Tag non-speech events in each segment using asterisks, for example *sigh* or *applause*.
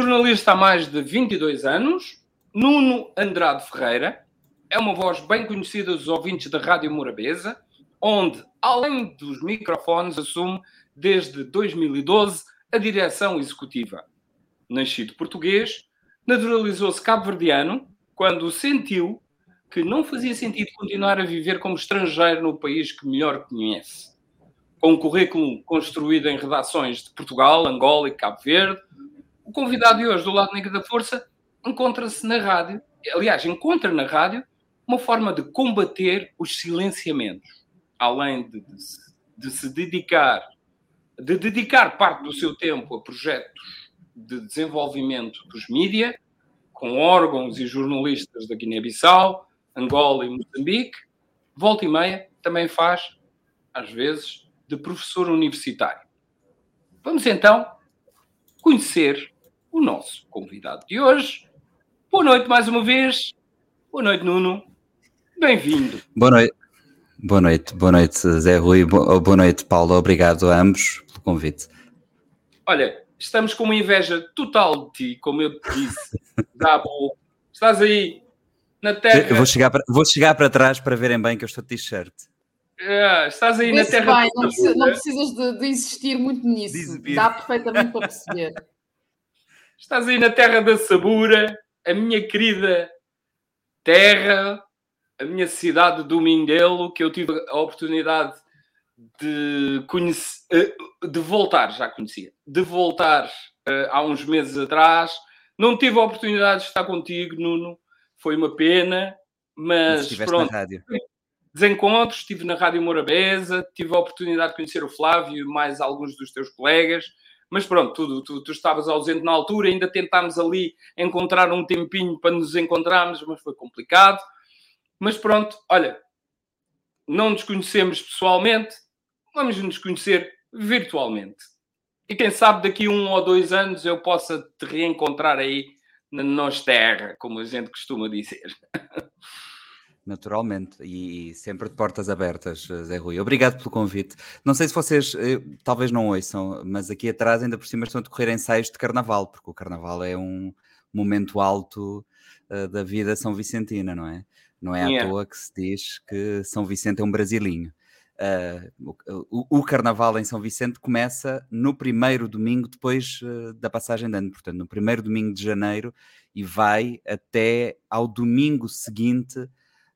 Jornalista há mais de 22 anos, Nuno Andrade Ferreira é uma voz bem conhecida dos ouvintes da Rádio Morabeza, onde, além dos microfones, assume desde 2012 a direção executiva. Nascido português, naturalizou-se cabo-verdiano quando sentiu que não fazia sentido continuar a viver como estrangeiro no país que melhor conhece. Com um currículo construído em redações de Portugal, Angola e Cabo Verde, o convidado de hoje do Lado Negro da Força encontra-se na rádio, aliás, encontra na rádio uma forma de combater os silenciamentos, além de, de, de se dedicar, de dedicar parte do seu tempo a projetos de desenvolvimento dos mídias, com órgãos e jornalistas da Guiné-Bissau, Angola e Moçambique, volta e meia também faz, às vezes, de professor universitário. Vamos então conhecer o nosso convidado de hoje. Boa noite mais uma vez. Boa noite, Nuno. Bem-vindo. Boa noite. Boa noite, boa noite, Zé Rui. Boa noite, Paulo. Obrigado a ambos pelo convite. Olha, estamos com uma inveja total de ti, como eu te disse. Dabo, estás aí na terra. Eu vou chegar, para, vou chegar para trás para verem bem que eu estou de t-shirt. É, estás aí na terra. Bem, não, precisa, não, precisas de, de, insistir muito nisso. Dá perfeitamente para perceber. Estás aí na terra da Sabura, a minha querida terra, a minha cidade do Mindelo, que eu tive a oportunidade de conhecer, eh, de voltar, já conhecia, de voltar uh, há uns meses atrás. Não tive a oportunidade de estar contigo, Nuno. Foi uma pena, mas, mas pronto. Desencontros, estive na Rádio Morabeza, tive a oportunidade de conhecer o Flávio e mais alguns dos teus colegas. Mas pronto, tu, tu, tu, estavas ausente na altura, ainda tentámos ali encontrar um tempinho para nos encontrarmos, mas foi complicado. Mas pronto, olha, não nos conhecemos pessoalmente, vamos nos conhecer virtualmente. E quem sabe daqui um ou dois anos eu possa te reencontrar aí na nossa terra, como a gente costuma dizer. *laughs* Naturalmente, e, sempre de portas abertas, Zé Rui. Obrigado pelo convite. Não sei se vocês eh, talvez não ouçam, mas aqui atrás ainda por cima estão a decorrer ensaios de carnaval, porque o carnaval é um momento alto uh, da vida São Vicentina, não é? Não é yeah. à toa que se diz que São Vicente é um brasilinho. Uh, o, o, carnaval em São Vicente começa no primeiro domingo depois uh, da passagem de ano, portanto, no primeiro domingo de janeiro e vai até ao domingo seguinte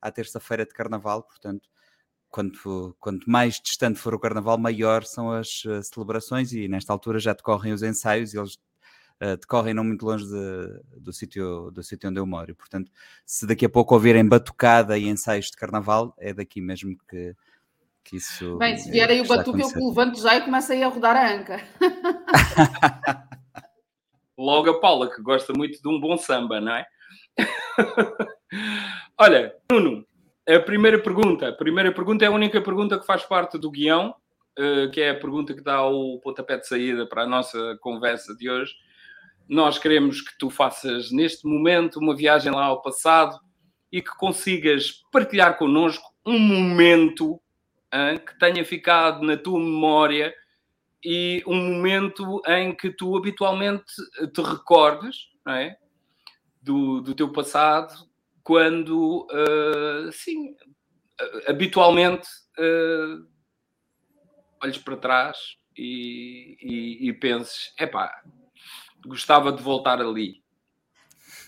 à terça-feira de Carnaval, portanto, quanto, quanto mais distante for o Carnaval, maior são as uh, celebrações e nesta altura já decorrem os ensaios e eles uh, decorrem não muito longe de, do sítio do sítio onde eu moro. Portanto, se daqui a pouco ouvirem batucada e ensaios de Carnaval, é daqui mesmo que, que isso. Bem, se vier aí o batuque, eu levanto já e começo aí a rodar a anca. *laughs* Logo a Paula, que gosta muito de um bom samba, não é? *laughs* Olha, Nuno, a primeira pergunta. A primeira pergunta é a única pergunta que faz parte do guião, uh, que é a pergunta que dá o pontapé de saída para a nossa conversa de hoje. Nós queremos que tu faças neste momento uma viagem lá ao passado e que consigas partilhar connosco um momento hein, que tenha ficado na tua memória e um momento em que tu habitualmente te recordes é? do, do teu passado quando, uh, sim, habitualmente uh, olhes para trás e, e, e penses: epá, gostava de voltar ali.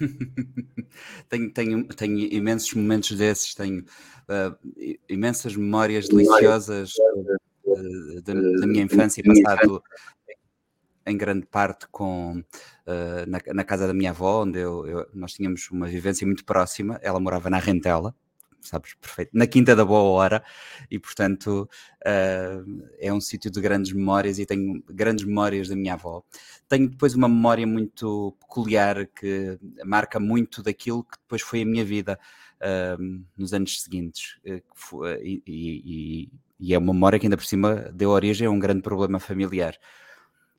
*laughs* tenho, tenho, tenho imensos momentos desses, tenho uh, imensas memórias deliciosas da, da, minha infância passado em grande parte com, uh, na, na, casa da minha avó, onde eu, eu, nós tínhamos uma vivência muito próxima. Ela morava na Rentela, sabes, perfeito, na Quinta da Boa Hora, e portanto uh, é um sítio de grandes memórias e tenho grandes memórias da minha avó. Tenho depois uma memória muito peculiar que marca muito daquilo que depois foi a minha vida uh, nos anos seguintes, e, e, e é uma memória que ainda por cima deu origem a um grande problema familiar.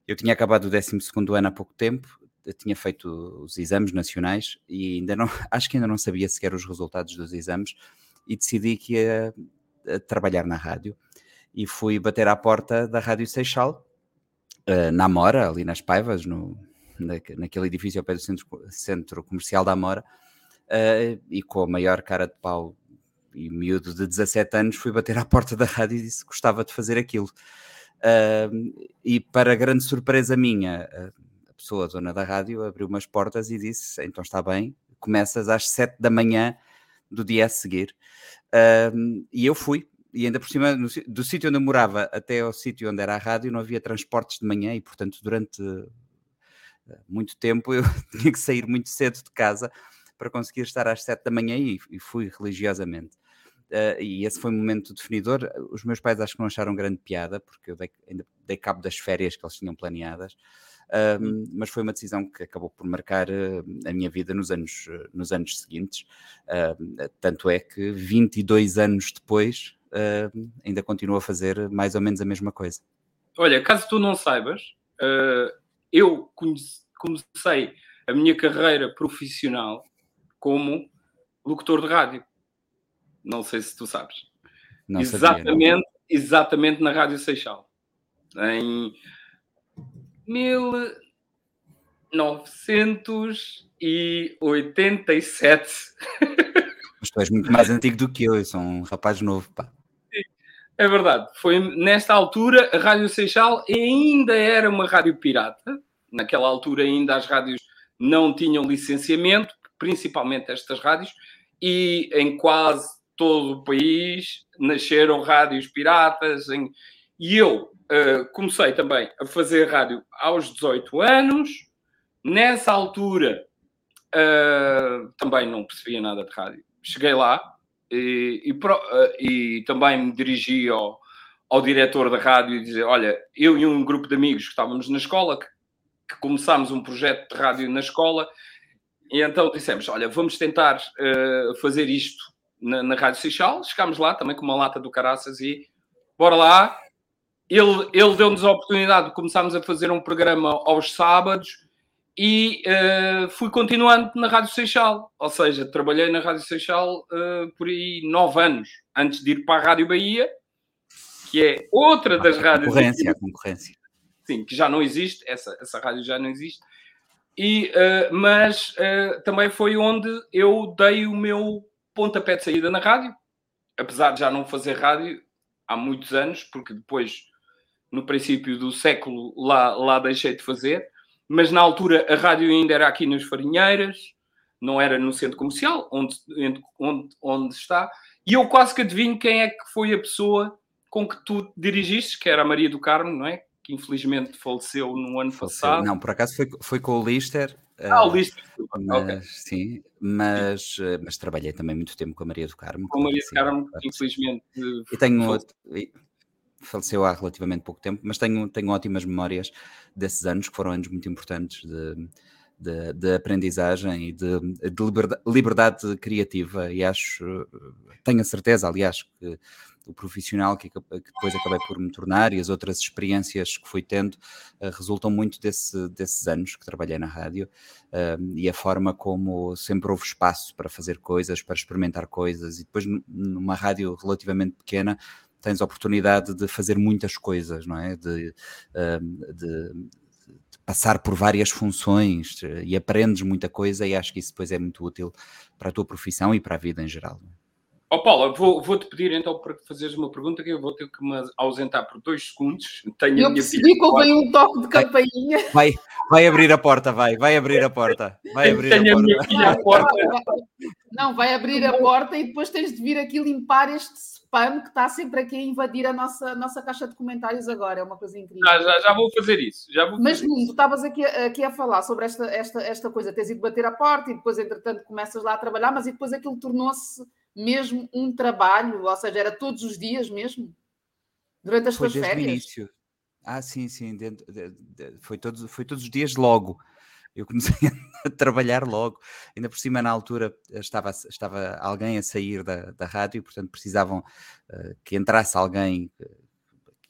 Eu tinha acabado o 12 ano há pouco tempo, tinha feito os exames nacionais e ainda não, *laughs* acho que ainda não sabia sequer os resultados dos exames e decidi que ia trabalhar na rádio e fui bater à porta da Rádio Seixal, uh, na Mora, ali nas Paivas, no, naquele edifício ao pé do centro, centro comercial da Amora, uh, e com a maior cara de pau e miúdo de 17 anos, fui bater à porta da rádio e disse que gostava de fazer aquilo. Uh, e para grande surpresa minha, a pessoa, a dona da rádio, abriu umas portas e disse: Então está bem, começas às 7 da manhã do dia a seguir. Uh, e eu fui, e ainda por cima, no, do sítio onde eu morava até ao sítio onde era a rádio, não havia transportes de manhã e, portanto, durante eh, muito tempo eu *laughs* tinha que sair muito cedo de casa para conseguir estar às 7 da manhã e, e fui religiosamente. Uh, e esse foi um momento definidor. Os meus pais acho que não acharam grande piada, porque eu dei, ainda dei cabo das férias que eles tinham planeadas, uh, mas foi uma decisão que acabou por marcar uh, a minha vida nos anos, nos anos seguintes. tanto é que 22 anos depois ainda continuo a fazer mais ou menos a mesma coisa. Olha, caso tu não saibas, eu comecei a minha carreira profissional como locutor de rádio. Não sei se tu sabes. Não exatamente, sabia, exatamente na Rádio Seixal. Em 1987. Mas tu és muito mais antigo do que eu, eu sou um rapaz novo, pá. É verdade. Foi nesta altura a Rádio Seixal ainda era uma rádio pirata. Naquela altura ainda as rádios não tinham licenciamento, principalmente estas rádios, e em quase todo o país nasceram rádios piratas. Em... E eu uh, comecei também a fazer rádio aos 18 anos. Nessa altura uh, também não percebia nada de rádio. Cheguei lá e, e, uh, e também me dirigi ao, ao diretor da rádio e dizer: Olha, eu e um grupo de amigos que estávamos na escola, que, que começámos um projeto de rádio na escola, e então dissemos: Olha, vamos tentar uh, fazer isto na, na Rádio Seixal. Chegámos lá também com uma lata do Caraças e bora lá. Ele, ele deu-nos a oportunidade de começarmos a fazer um programa aos sábados e uh, fui continuando na Rádio Seixal. Ou seja, trabalhei na Rádio Seixal uh, por aí nove anos antes de ir para a Rádio Bahia, que é outra das a rádios. Concorrência, a concorrência. Sim, que já não existe, essa, essa rádio já não existe. E, uh, mas também foi onde eu dei o meu pontapé de saída na rádio, apesar de já não fazer rádio há muitos anos, porque depois, no princípio do século, lá, lá deixei de fazer, mas na altura a rádio ainda era aqui nas Farinheiras, não era no centro comercial, onde, onde, onde está, e eu quase que adivinho quem é que foi a pessoa com que tu dirigiste, que era a Maria do Carmo, não é? Que infelizmente faleceu no ano faleceu. passado. Não, por acaso foi, foi com o Lister, ah, o Lister. Mas, okay. Sim, mas, eh, mas trabalhei também muito tempo com a Maria do Carmo. Com a Maria do Carmo, infelizmente. E tenho outro, faleceu há relativamente pouco tempo, mas tenho, tenho ótimas memórias desses anos, que foram anos muito importantes de, de, de aprendizagem e de, de liberdade, liberdade, criativa. E acho, tenho a certeza, aliás, que o profissional que, que, depois acabei por me tornar e as outras experiências que fui tendo uh, resultam muito desse, desses anos que trabalhei na rádio uh, e a forma como sempre houve espaço para fazer coisas, para experimentar coisas e depois numa rádio relativamente pequena tens a oportunidade de fazer muitas coisas, não é? De, uh, de, passar por várias funções e aprendes muita coisa e acho que isso depois é muito útil para a tua profissão e para a vida em geral. Ó oh, Paula, vou, vou-te pedir então para fazeres uma pergunta que eu vou ter que me ausentar por dois segundos. Tenho eu percebi que houve um toque de campainha. Vai, vai abrir a porta, vai, vai abrir a porta. Vai abrir Tenho a, porta. minha filha à porta. Não, vai abrir a porta e depois tens de vir aqui limpar este spam que está sempre aqui a invadir a nossa, nossa caixa de comentários agora. É uma coisa incrível. Já, já, já vou fazer isso. Já vou Mas tu estavas aqui, aqui a falar sobre esta, esta, esta coisa. Tens ido bater a porta e depois, entretanto, começas lá a trabalhar, mas e depois aquilo tornou-se mesmo um trabalho, ou seja, era todos os dias mesmo? Durante as foi tuas férias? início. Ah, sim, sim. Dentro, de, de, foi, todos, foi todos os dias logo. Eu comecei *laughs* a trabalhar logo. Ainda por cima, na altura, estava, estava alguém a sair da, da rádio, portanto, precisavam uh, que entrasse alguém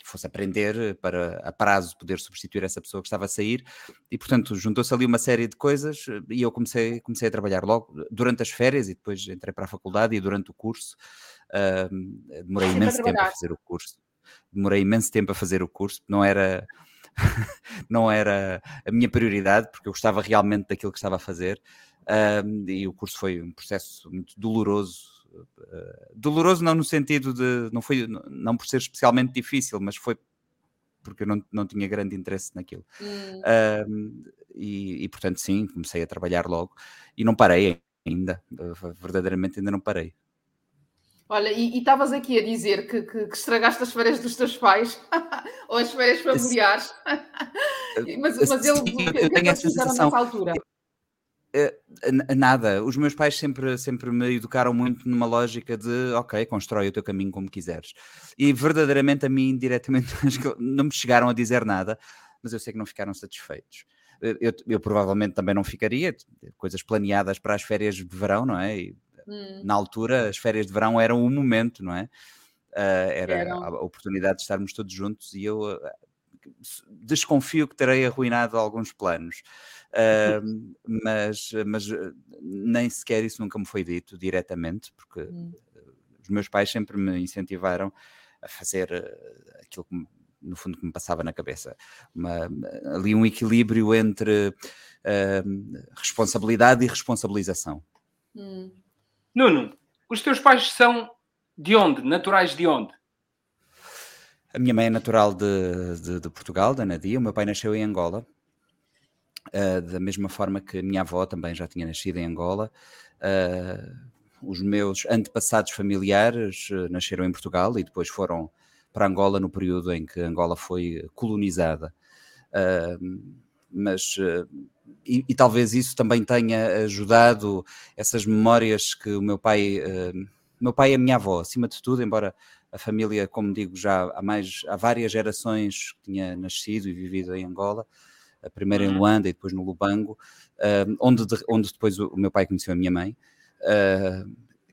fosse aprender para a prazo poder substituir essa pessoa que estava a sair e portanto juntou-se ali uma série de coisas e eu comecei, comecei a trabalhar logo durante as férias e depois entrei para a faculdade e durante o curso uh, demorei imenso tempo a fazer o curso demorei imenso tempo a fazer o curso não era *laughs* não era a minha prioridade, porque eu gostava realmente daquilo que estava a fazer. E o curso foi um processo muito doloroso. Uh, doloroso não no sentido de, não foi, não por ser especialmente difícil, mas foi porque eu não, não tinha grande interesse naquilo. Hum. Um, e, e, portanto, sim, comecei a trabalhar logo e não parei ainda, verdadeiramente ainda não parei. Olha, e estavas aqui a dizer que, que, que, estragaste as férias dos teus pais *laughs* ou as férias familiares, *laughs* mas, mas ele, Sim, eu, tenho essa sensação. altura? Eh, nada, os meus pais sempre, sempre me educaram muito numa lógica de ok, constrói o teu caminho como quiseres. E verdadeiramente a mim, diretamente, *laughs* não me chegaram a dizer nada, mas eu sei que não ficaram satisfeitos. Eh, eu, eu provavelmente também não ficaria, coisas planeadas para as férias de verão, não é? E, hum. Na altura, as férias de verão eram o momento, não é? Uh, era a oportunidade de estarmos todos juntos e eu uh, desconfio que terei arruinado alguns planos. Uh, mas, mas eh, nem sequer isso nunca me foi dito diretamente, porque hum. os meus pais sempre me incentivaram a fazer uh, aquilo que no fundo que me passava na cabeça. Uma, ali um equilíbrio entre uh, responsabilidade e responsabilização. Hum. Nuno, os teus pais são de onde? Naturais de onde? A minha mãe é natural de, de, de Portugal, da Nadia. O meu pai nasceu em Angola. Uh, da mesma forma que minha avó também já tinha nascido em Angola. Uh, os meus antepassados familiares uh, nasceram em Portugal e depois foram para Angola no período em que Angola foi colonizada. mas e, e, talvez isso também tenha ajudado essas memórias que o meu pai, meu pai e a minha avó, acima de tudo, embora a família, como digo, já há mais há várias gerações que tinha nascido e vivido em Angola, a primeira em uhum. Luanda e depois no Lubango, onde, de, onde depois o, o, meu pai conheceu a minha mãe,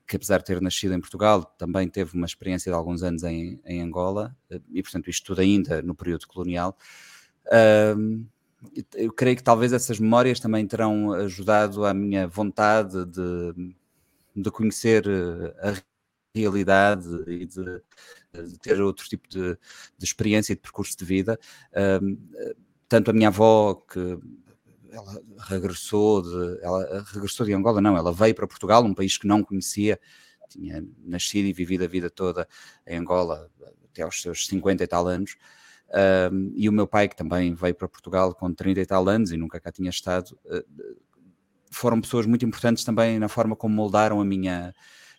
que apesar de ter nascido em Portugal, também teve uma experiência de alguns anos em, em Angola, e portanto isto tudo ainda no período colonial. eu creio que talvez essas memórias também terão ajudado à minha vontade de, de conhecer a realidade e de, de, ter outro tipo de, de, experiência e de percurso de vida tanto a minha avó, que ela regressou de, ela regressou de Angola, não, ela veio para Portugal, um país que não conhecia, tinha nascido e vivido a vida toda em Angola até aos seus 50 e tal anos, um, e o meu pai, que também veio para Portugal com 30 e tal anos e nunca cá tinha estado, uh, foram pessoas muito importantes também na forma como moldaram a minha,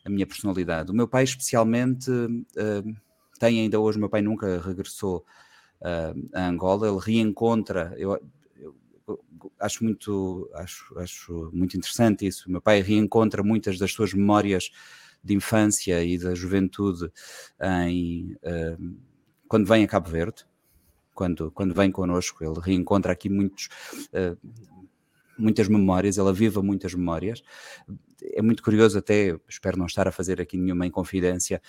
a minha personalidade. O meu pai, especialmente, uh, tem ainda hoje, meu pai nunca regressou uh, a Angola, ele reencontra, eu, eu, acho muito acho, acho muito interessante isso, o meu pai reencontra muitas das suas memórias de infância e da juventude em, uh, quando vem a Cabo Verde, quando, quando vem connosco, ele reencontra aqui muitos, uh, muitas memórias, ele aviva muitas memórias. É muito curioso, até espero não estar a fazer aqui nenhuma inconfidência,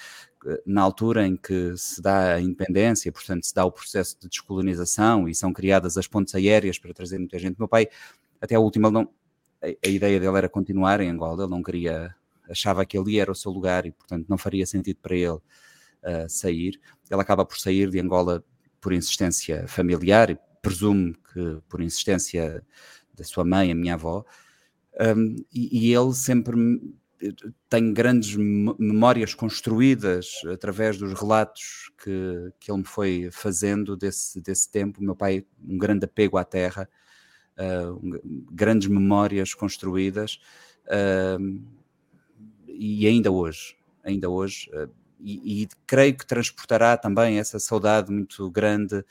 na altura em que se dá a independência, portanto, se dá o processo de descolonização e são criadas as pontes aéreas para trazer muita gente. Meu pai, até a última, não, a, a ideia dele era continuar em Angola, ele não queria, achava que ali era o seu lugar e, portanto, não faria sentido para ele uh, sair. Ele acaba por sair de Angola por insistência familiar e presumo que por insistência da sua mãe, a minha avó, um, e, e, ele sempre tem grandes memórias construídas através dos relatos que, que ele me foi fazendo desse, desse tempo. Meu pai, um grande apego à terra, uh, grandes memórias construídas, uh, e ainda hoje, ainda hoje, uh, e, e, creio que transportará também essa saudade muito grande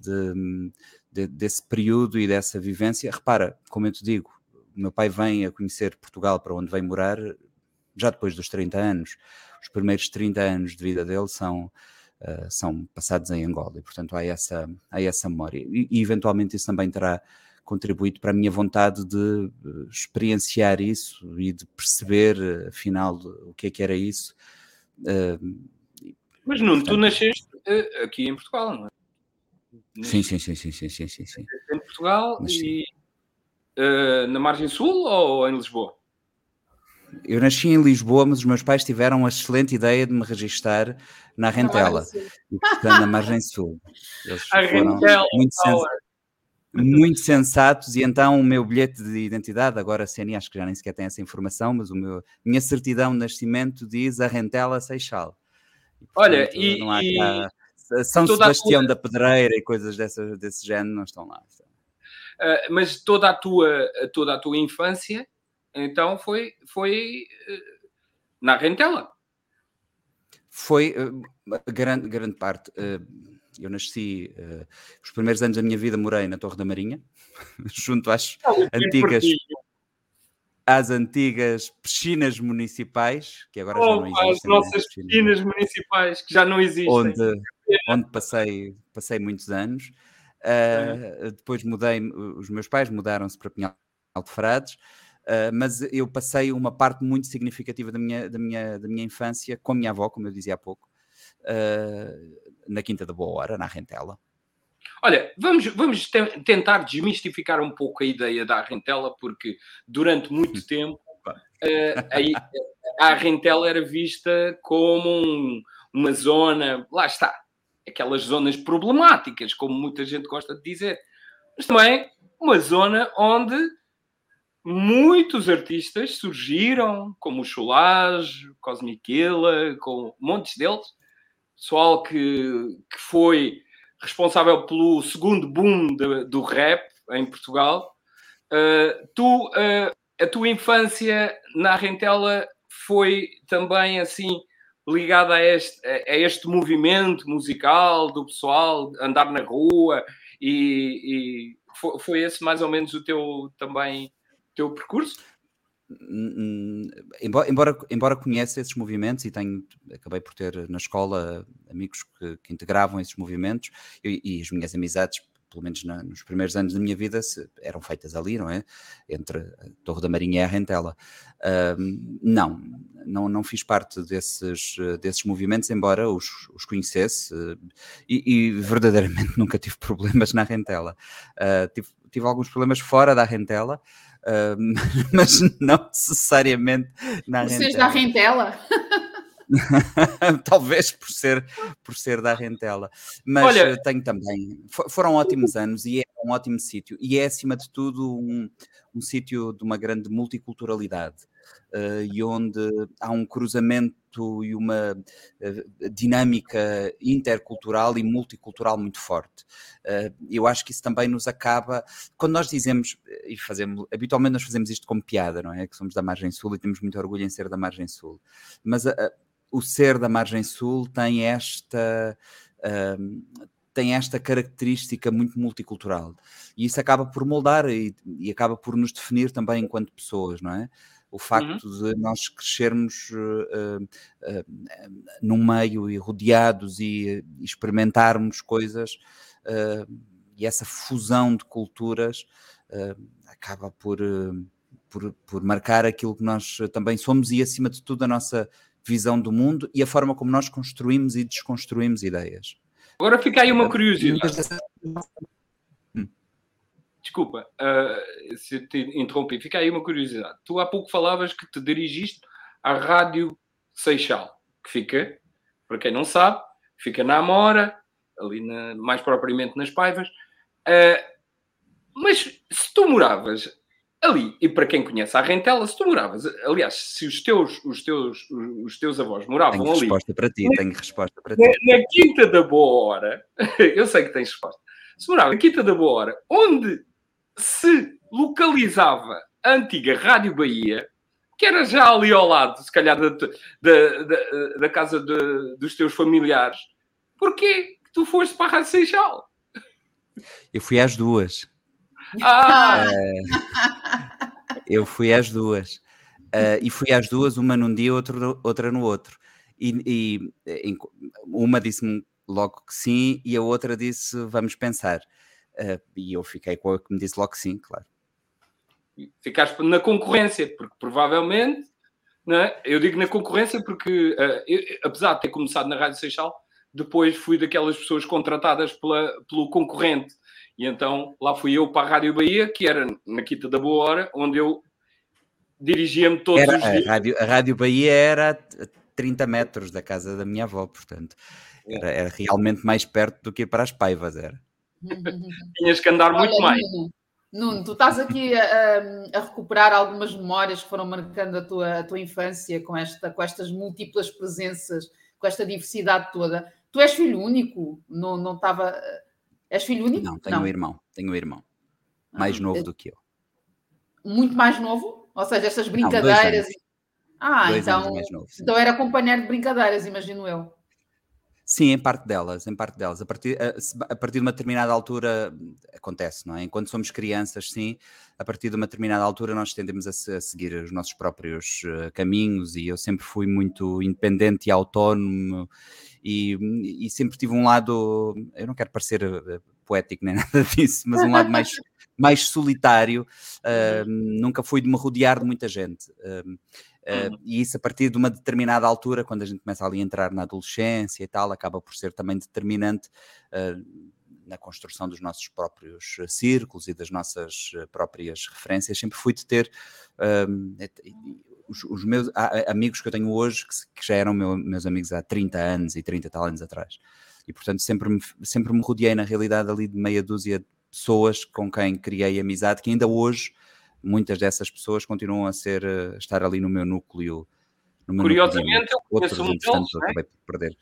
de de, desse período e dessa vivência. Repara, como eu te digo, meu pai vem a conhecer Portugal para onde vem morar já depois dos 30 anos. Os primeiros 30 anos de vida dele são, uh, são passados em Angola e, portanto, há essa, há essa memória. E, e, eventualmente isso também terá contribuído para a minha vontade de uh, experienciar isso e de perceber, uh, afinal, o que é que era isso. Mas, Nuno, portanto, tu nasceste aqui em Portugal, não é? Sim, sim, sim, sim, sim, sim, sim, sim. Em Portugal Mas, e uh, na margem sul ou em Lisboa? eu nasci em Lisboa, mas os meus pais tiveram a excelente ideia de me registar na Rentela, e, portanto, na Margem Sul. Eles *laughs* a Rentela, muito, sens muito sensatos, e então o meu bilhete de identidade, agora a CNI acho que já nem sequer tem essa informação, mas o meu, minha certidão de nascimento diz a Rentela Seixal. E, portanto, Olha, e, não há cá, São Sebastião da Pedreira e coisas dessa, desse género não estão lá. Uh, mas toda a tua, toda a tua infância então foi, foi uh, na Rentela. Foi uh, grande, grande parte. eu nasci, os primeiros anos da minha vida morei na Torre da Marinha, *laughs* junto às antigas às antigas piscinas municipais, que agora oh, já não existem. As nossas piscinas, piscinas municipais, que já não existem. Onde, onde passei, passei muitos anos. Uh, depois mudei, os meus pais mudaram-se para Pinhal de Frades, uh, mas eu passei uma parte muito significativa da minha, da, minha, da minha infância com a minha avó, como eu dizia há pouco, uh, na Quinta da Boa Hora, na Rentela. Olha, vamos, vamos te tentar desmistificar um pouco a ideia da Rentela, porque durante muito tempo *laughs* a, a Rentela era vista como um, uma zona, lá está, aquelas zonas problemáticas, como muita gente gosta de dizer, mas também uma zona onde muitos artistas surgiram, como o Cholage, Cosmiquila, com montes deles, pessoal que, que foi responsável pelo segundo boom de, do rap em Portugal. Uh, tu, uh, a tua infância na Rentela foi também assim ligada a este, a este movimento musical do pessoal, andar na rua e, e foi, foi, esse mais ou menos o teu também teu percurso? Hum, hum, embora, embora, embora conheça esses movimentos e tenho, acabei por ter na escola amigos que, que integravam esses movimentos e, e, as minhas amizades pelo menos na, nos primeiros anos da minha vida, se, eram feitas ali, não é? Entre a Torre da Marinha e a Rentela. Uh, não, não, não fiz parte desses, desses movimentos, embora os, os conhecesse uh, e, e, verdadeiramente *laughs* nunca tive problemas na Rentela. Uh, tive, tive alguns problemas fora da Rentela, *laughs* mas não necessariamente na Vocês Rentela. da Rentela? *laughs* Talvez por ser, por ser da Rentela. Mas Olha, tenho também. Foram ótimos anos e é um ótimo sítio. E é, acima de tudo, um, um sítio de uma grande multiculturalidade. Uh, e onde há um cruzamento e uma uh, dinâmica intercultural e multicultural muito forte. Uh, eu acho que isso também nos acaba, quando nós dizemos, e fazemos, habitualmente nós fazemos isto como piada, não é? Que somos da margem sul e temos muito orgulho em ser da margem sul. Mas o ser da margem sul tem esta. Um, tem esta característica muito multicultural e isso acaba por moldar e, e, acaba por nos definir também enquanto pessoas, não é? O facto uhum. de nós crescermos uh, uh, uh, num meio e rodeados e, e experimentarmos coisas e essa fusão de culturas acaba por, por, por marcar aquilo que nós também somos e, acima de tudo, a nossa visão do mundo e a forma como nós construímos e desconstruímos ideias. Agora fica aí uma curiosidade. Hum. Desculpa, uh, se te interrompi, fica aí uma curiosidade. Tu há pouco falavas que te dirigiste à Rádio Seixal, que fica, para quem não sabe, fica na Amora, ali na, mais propriamente nas Paivas. Uh, mas se tu moravas ali, e para quem conhece a Rentela, se tu moravas, aliás, se os teus, os teus, os teus avós moravam tenho ali. Tenho resposta para ti, tenho resposta para ti. Na, na, Quinta da Boa Hora, *laughs* eu sei que tens resposta. Se morava na Quinta da Boa Hora, onde se localizava a antiga Rádio Bahia, que era já ali ao lado, se calhar, da, da, da, da casa de, dos teus familiares, porquê que tu foste para a Rádio Seixal? Eu fui às duas. Ah! Uh, eu fui às duas. Uh, e fui às duas, uma num dia, outra, outra no outro. E, e uma disse-me logo que sim, e a outra disse vamos pensar. Uh, e eu fiquei com a que me disse logo que sim, claro. Ficaste na concorrência, porque provavelmente, não é? eu digo na concorrência porque, eu, apesar de ter começado na Rádio Seixal, depois fui daquelas pessoas contratadas pela, pelo concorrente e então lá fui eu para a Rádio Bahia, que era na Quinta da Boa Hora, onde eu dirigia-me todos era, os dias. A Rádio, a Rádio Bahia era a 30 metros da casa da minha avó, portanto, é. era, era realmente mais perto do que ir para as Paivas, era. *laughs* Tinhas que andar Olha, muito mais. Nuno, Nuno, tu estás aqui a, a, recuperar algumas memórias que foram marcando a tua, a tua infância com, esta, com estas múltiplas presenças, com esta diversidade toda. Tu és filho único? Não, não estava. És filho único? Não, tenho não. um irmão. Tenho um irmão. Mais ah, novo é... do que eu. Muito mais novo? Ou seja, estas brincadeiras. Não, ah, dois então, então era companheiro de brincadeiras, imagino eu. Sim, em parte delas, em parte delas. A partir, a, a, partir de uma determinada altura acontece, não é? Enquanto somos crianças, sim, a partir de uma determinada altura nós tendemos a, a seguir os nossos próprios uh, caminhos e eu sempre fui muito independente e autónomo e, e, sempre tive um lado, eu não quero parecer uh, poético nem *laughs* nada disso, mas um lado mais, *laughs* mais solitário, uh, nunca fui de me rodear de muita gente. Uh, Uh, e isso a partir de uma determinada altura, quando a gente começa ali a entrar na adolescência e tal, acaba por ser também determinante uh, na construção dos nossos próprios círculos e das nossas próprias referências. Sempre fui de ter os, os, meus amigos que eu tenho hoje, que, que já eram meu, meus amigos há 30 anos e 30 tal anos atrás. E portanto sempre me, sempre me rodeei na realidade ali de meia dúzia de pessoas com quem criei amizade, que ainda hoje muitas dessas pessoas continuam a ser uh, estar ali no meu núcleo. No meu Curiosamente, núcleo, eu conheço um deles. É? perder.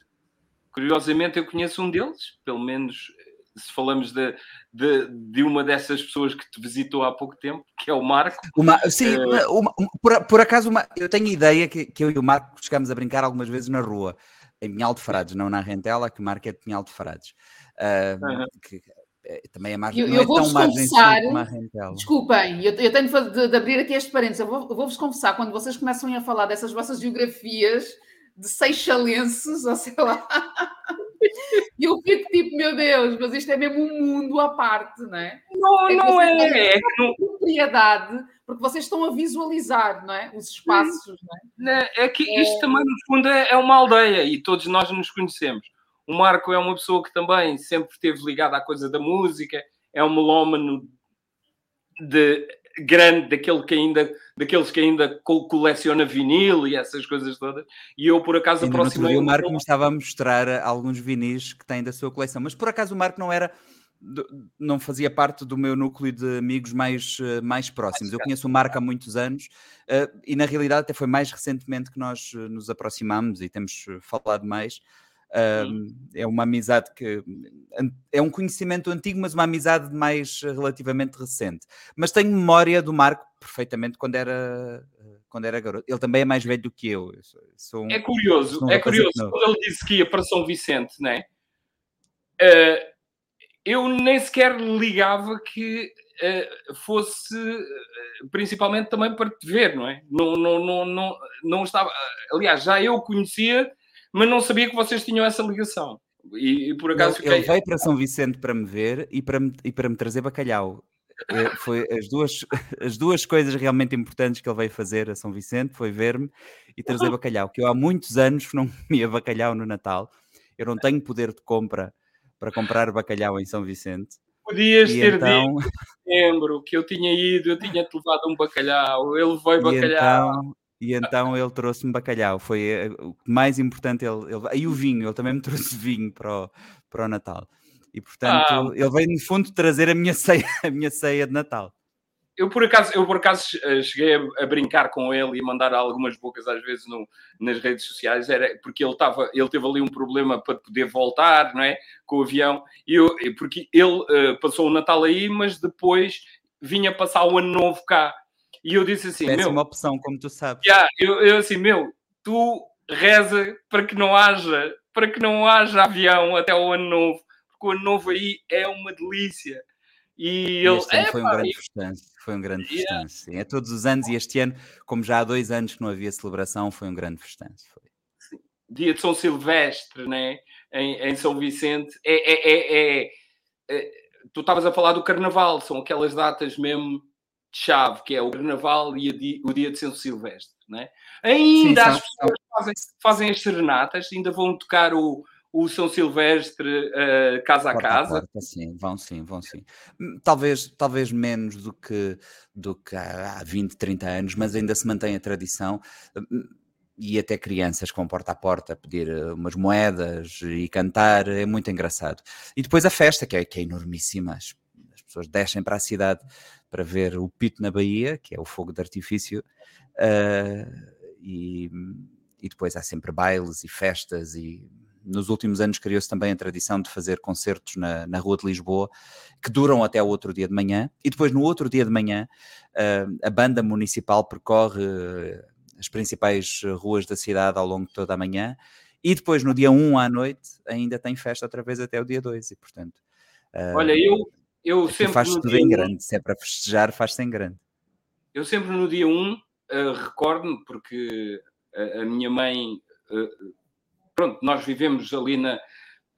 Curiosamente, eu conheço um deles, pelo menos se falamos de, de, de, uma dessas pessoas que te visitou há pouco tempo, que é o Marco. *laughs* Uma, sim, uh... uma, por, por, acaso, uma, eu tenho ideia que, que eu e o Marco chegámos a brincar algumas vezes na rua, em Pinhal de Frades, não na Rentela, que o Marco é de Pinhal de Frades. Uh, uhum. que, também é mais, eu, não é tão confessar. Desculpem, eu, eu tenho de, de, abrir aqui este parênteses. Eu vou-vos vou confessar, quando vocês começam a falar dessas vossas biografias de seixalenses, ou sei lá, *laughs* eu fico tipo, meu Deus, mas isto é mesmo um mundo à parte, não é? Não, é não é. É propriedade, porque vocês estão a visualizar, não é? Os espaços, não é? É que isto é... também, no fundo, é, é uma aldeia e todos nós nos conhecemos. O Marco é uma pessoa que também sempre esteve ligada à coisa da música, é um melómano de grande daquele que ainda, daqueles que ainda coleciona vinil e essas coisas todas. E eu, por acaso, aproximei. O Marco me estava a mostrar alguns vinis que tem da sua coleção, mas por acaso o Marco não era. Não fazia parte do meu núcleo de amigos mais, eh, mais próximos. Eu conheço o Marco há muitos anos uh, e, na realidade, até foi mais recentemente que nós eh, nos aproximamos e temos falado mais. Um, é uma amizade que é um conhecimento antigo, mas uma amizade mais relativamente recente. Mas tenho memória do Marco perfeitamente quando era quando era garoto. Ele também é mais velho do que eu. eu sou, sou um, é curioso, é curioso. Quando ele disse que ia para São Vicente, né? Uh, eu nem sequer ligava que uh, fosse uh, principalmente também para te ver, não é? Não, não, não, não, não estava. Aliás, já eu conhecia mas não sabia que vocês tinham essa ligação. E, e por acaso ele, fiquei... ele veio para São Vicente para me ver e para me, e para me trazer bacalhau. É, foi as duas, *laughs* as duas coisas realmente importantes que ele veio fazer a São Vicente foi ver-me e trazer bacalhau, que eu há muitos anos não *laughs* comia bacalhau no Natal. Eu não tenho poder de compra para comprar bacalhau em São Vicente. Podias e ter então... dito, lembro, que eu tinha ido, eu tinha-te levado um bacalhau, ele veio bacalhau. Então, e então ele trouxe-me bacalhau. Foi eh, o mais importante. Ele, ele, e o vinho, ele também me *laughs* trouxe vinho para o, para o Natal. E portanto, ah, ele veio no fundo trazer a minha *laughs* ceia, a minha ceia de Natal. Eu por acaso, eu por acaso eh, cheguei a, a brincar com ele e mandar algumas bocas às vezes no, nas redes sociais, era porque ele estava, ele teve ali um problema para poder voltar, não é, com o avião. E eu, porque ele uh, passou o Natal aí, mas depois vinha passar o ano novo cá. E eu disse assim: Péssima meu, opção, como tu sabes. Yeah, eu, eu assim, meu, tu reza para que não haja, para que não haja avião até o ano novo, porque o ano novo aí é uma delícia. E ele este ano foi um grande festanço, foi um grande yeah. É todos os anos e este ano, como já há dois anos que não havia celebração, foi um grande festanço. Foi. Dia de São Silvestre, né? em, em São Vicente, é, é, é, é, é tu estavas a falar do Carnaval, são aquelas datas mesmo chave, que é o Carnaval e o dia de São Silvestre. Né? Ainda Sim, as pessoas fazem, fazem as serenatas, ainda vão tocar o, o São Silvestre uh, casa porta a casa? A porta, sim, vão sim, vão sim. Hum, talvez, talvez menos do que, do que há 20, 30 anos, mas ainda se mantém a tradição hum, e até crianças vão porta a porta pedir eh, umas moedas e cantar, é muito engraçado. E depois a festa, que é, que é enormíssima, as, as pessoas descem para a cidade para ver o Pito na Bahia, que é o fogo de artifício, uh, e, e depois há sempre bailes e festas e nos últimos anos criou-se também a tradição de fazer concertos na, na Rua de Lisboa, que duram até o outro dia de manhã, e depois no outro dia de manhã uh, a banda municipal percorre as principais ruas da cidade ao longo de toda a manhã, e depois no dia 1 à noite ainda tem festa outra vez até o dia 2, e portanto... Uh, Olha, eu, eu sempre... Faz tudo em grande, se é para festejar, faz-se em grande. Eu sempre no dia 1 recordo-me, porque a, a minha mãe pronto, nós vivemos ali na,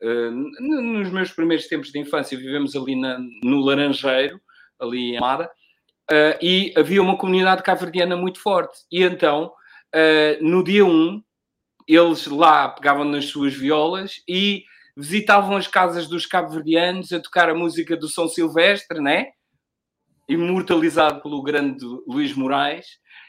uh, nos meus primeiros tempos de infância, vivemos ali na, no Laranjeiro, ali em Amada, uh, e havia uma comunidade caverdiana muito forte. E então, uh, no dia 1, eles lá pegavam nas suas violas e visitavam as casas dos cabo-verdianos a tocar a música do São Silvestre, né? Imortalizado pelo grande Luís Moraes.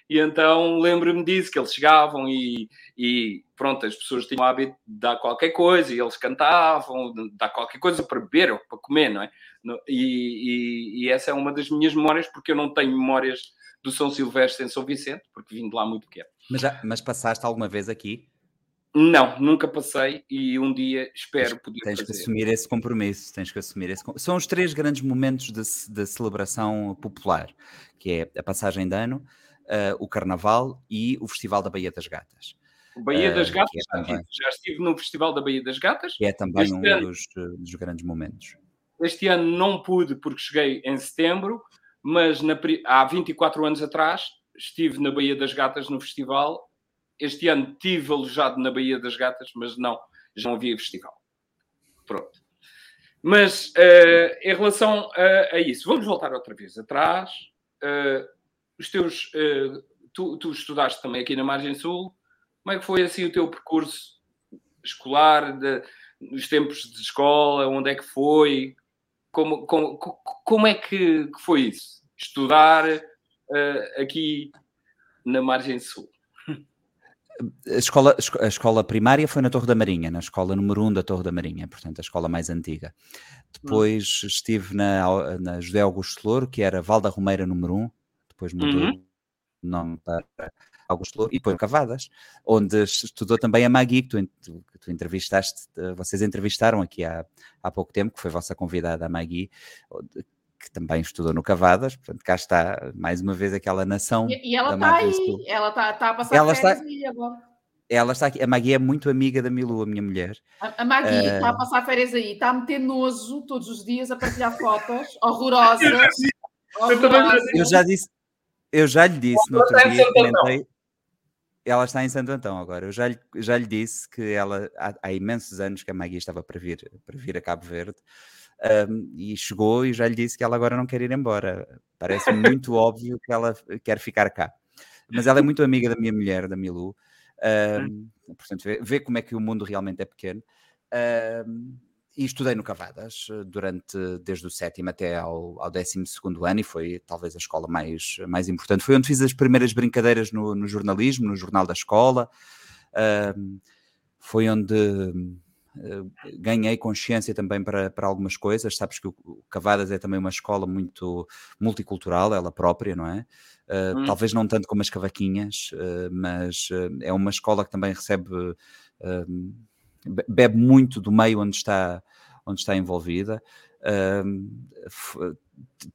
E então lembro-me disso, que eles chegavam e, e, pronto, as pessoas tinham o hábito de dar qualquer coisa e eles cantavam, dar qualquer coisa para beber ou para comer, não é? E, e, e, essa é uma das minhas memórias, porque eu não tenho memórias do São Silvestre em São Vicente, porque vim de lá muito pequeno. Mas, mas passaste alguma vez aqui? Não, nunca passei e um dia espero poder tens fazer. que assumir esse compromisso, tens que assumir esse São os três grandes momentos de celebração popular, que é a passagem de ano, uh, o Carnaval e o Festival da Baía das Gatas. Baía das Gatas, é também, já estive no Festival da Baía das Gatas. É também este um ano, dos, dos, grandes momentos. Este ano não pude porque cheguei em setembro, mas na, há 24 anos atrás estive na Baía das Gatas no festival. Este ano tive alojado na Baía das Gatas, mas não, já não havia festival. Pronto. Mas uh, em relação a, a, isso, vamos voltar outra vez atrás. Uh, os teus. Uh, tu, tu, estudaste também aqui na Margem Sul. Como é que foi assim o teu percurso escolar, de, nos tempos de escola? Onde é que foi? Como, como, como é que, que foi isso? Estudar aqui na Margem Sul? A escola, a escola primária foi na Torre da Marinha, na escola número 1 da Torre da Marinha, portanto, a escola mais antiga. Depois hum. estive na, na José Augusto Louro, que era Val da Romeira número 1, depois mudou uhum. o nome para Augusto Louro, e depois Cavadas, onde estudou também a Magui, que tu, que tu, entrevistaste, vocês entrevistaram aqui há, há pouco tempo, que foi a vossa convidada, a Magui, que também estudou no Cavadas, portanto cá está mais uma vez aquela nação. E, e ela está aí, ela está tá a passar ela está, aí agora. Ela está aqui, a Magui é muito amiga da Milu, a minha mulher. A, a Magui uh... está a passar férias aí, está a meter nojo todos os dias a partilhar fotos *laughs* horrorosas. horrorosas. Eu já disse, eu já lhe disse no outro dia, comentei, ela está em Santo Antão agora. Eu já lhe, já lhe disse que ela há, há imensos anos que a Magui estava para vir, para vir a Cabo Verde um, e chegou e já lhe disse que ela agora não quer ir embora. Parece muito *laughs* óbvio que ela quer ficar cá. Mas ela é muito amiga da minha mulher, da Milu. Um, portanto, vê, vê, como é que o mundo realmente é pequeno. Um, e estudei no Cavadas eh, durante, desde o sétimo até ao, ao décimo segundo ano e foi talvez a escola mais, mais importante. Foi onde fiz as primeiras brincadeiras no, no jornalismo, no jornal da escola. Uh, foi onde ganhei consciência também para, para algumas coisas. Sabes que o, Cavadas é também uma escola muito multicultural, ela própria, não é? Uh, hum. Talvez não tanto como as cavaquinhas, mas é uma escola que também recebe bebe muito do meio onde está, onde está envolvida. Uh,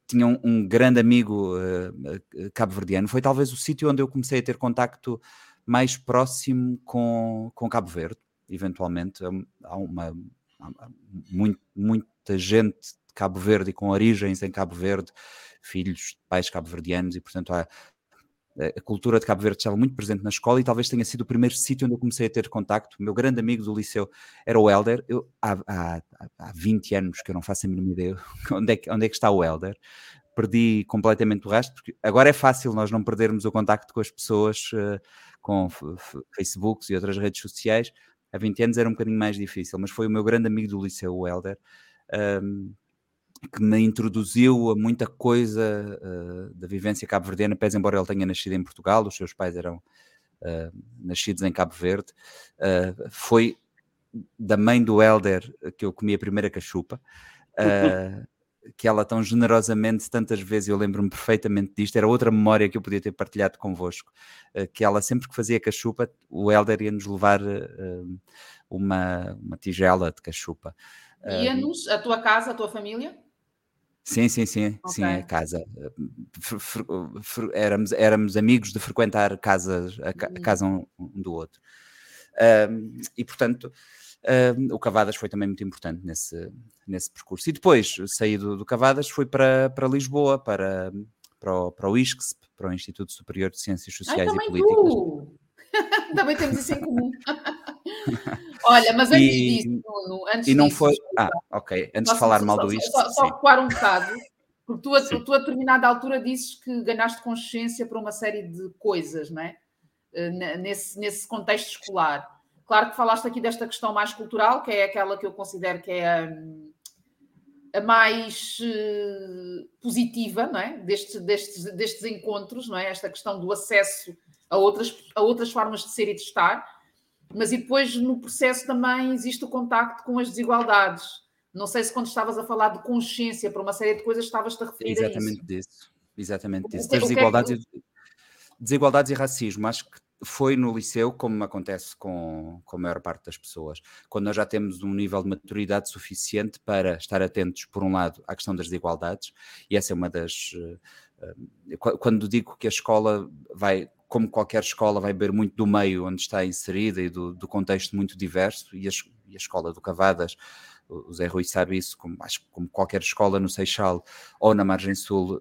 tinha um, um, grande amigo uh, cabo-verdiano. Foi talvez o sítio onde eu comecei a ter contacto mais próximo com, com Cabo Verde, eventualmente. Há uma, há muito, muita gente de Cabo Verde e com origens em Cabo Verde, filhos de pais cabo-verdianos, e portanto há, a cultura de Cabo Verde estava muito presente na escola e talvez tenha sido o primeiro sítio onde eu comecei a ter contacto. O meu grande amigo do liceu era o Helder. Eu, há, há, há 20 anos que eu não faço a mínima ideia *laughs* onde é que, onde é que está o Helder. Perdi completamente o resto, porque agora é fácil nós não perdermos o contacto com as pessoas uh, com Facebooks e outras redes sociais. Há 20 anos era um bocadinho mais difícil, mas foi o meu grande amigo do liceu, o Helder, um, que me introduziu a muita coisa uh, da vivência cabo-verdiana, pese embora ele tenha nascido em Portugal, os seus pais eram uh, nascidos em Cabo Verde. Uh, foi da mãe do Helder que eu comi a primeira cachupa. *laughs* que ela tão generosamente, tantas vezes, eu lembro-me perfeitamente disto, era outra memória que eu podia ter partilhado convosco, que ela sempre que fazia cachupa, o Helder ia-nos levar uma, uma tigela de cachupa. Ia-nos, a tua casa, a tua família? Sim, sim, sim, okay. sim, a casa. éramos, éramos amigos de frequentar casas, a, a uhum. casa um, um, do outro. Um, e portanto, um, o Cavadas foi também muito importante nesse, nesse percurso. E depois saí do, do Cavadas, fui para, para Lisboa, para, para, o, para o ISCSP, para o Instituto Superior de Ciências Sociais Ai, e Políticas. Tu. *laughs* também temos isso em comum. *laughs* Olha, mas antes e, disso, Nuno, antes e não disso, foi. Ah, ok. Antes de falar mal do isto. Só, só recuar um bocado, porque tu a, tu a determinada altura dizes que ganhaste consciência para uma série de coisas, não é? Eh, nesse, nesse contexto escolar. Claro que falaste aqui desta questão mais cultural, que é aquela que eu considero que é a, a mais uh, positiva, não é? Destes, destes, destes encontros, não é? Esta questão do acesso a outras, a outras formas de ser e de estar mas e depois no processo também existe o contacto com as desigualdades. Não sei se quando estavas a falar de consciência para uma série de coisas estavas-te a referir Exatamente a isso. disso. Exatamente disso. Das desigualdades, é que... desigualdades e racismo. Acho que foi no liceu, como acontece com, com a maior parte das pessoas, quando nós já temos um nível de maturidade suficiente para estar atentos, por um lado, à questão das desigualdades, e essa é uma das. Uh, quando digo que a escola vai como qualquer escola, vai beber muito do meio onde está inserida e do, do contexto muito diverso, e a, e a, escola do Cavadas, o Zé Rui sabe isso, como, acho como qualquer escola no Seixal ou na Margem Sul,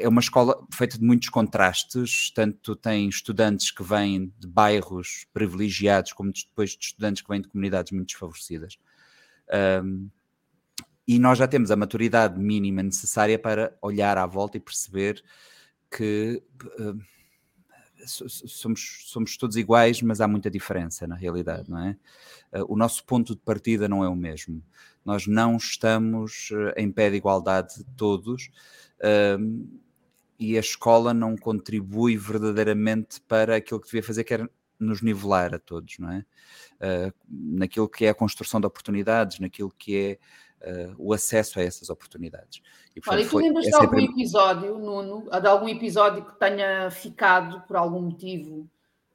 é uma escola feita de muitos contrastes, tanto tem estudantes que vêm de bairros privilegiados, como depois de estudantes que vêm de comunidades muito desfavorecidas. Um, e nós já temos a maturidade mínima necessária para olhar à volta e perceber que somos, somos todos iguais, mas há muita diferença na realidade, não é? Eh, o nosso ponto de partida não é o mesmo. Nós não estamos eh, em pé de igualdade todos e a escola não contribui verdadeiramente para aquilo que devia fazer, que era nos nivelar a todos, não é? Uh, naquilo que é a construção de oportunidades, naquilo que é uh, o acesso a essas oportunidades. E, portanto, Olha, e tu lembras de algum episódio, Nuno, de algum episódio que tenha ficado por algum motivo?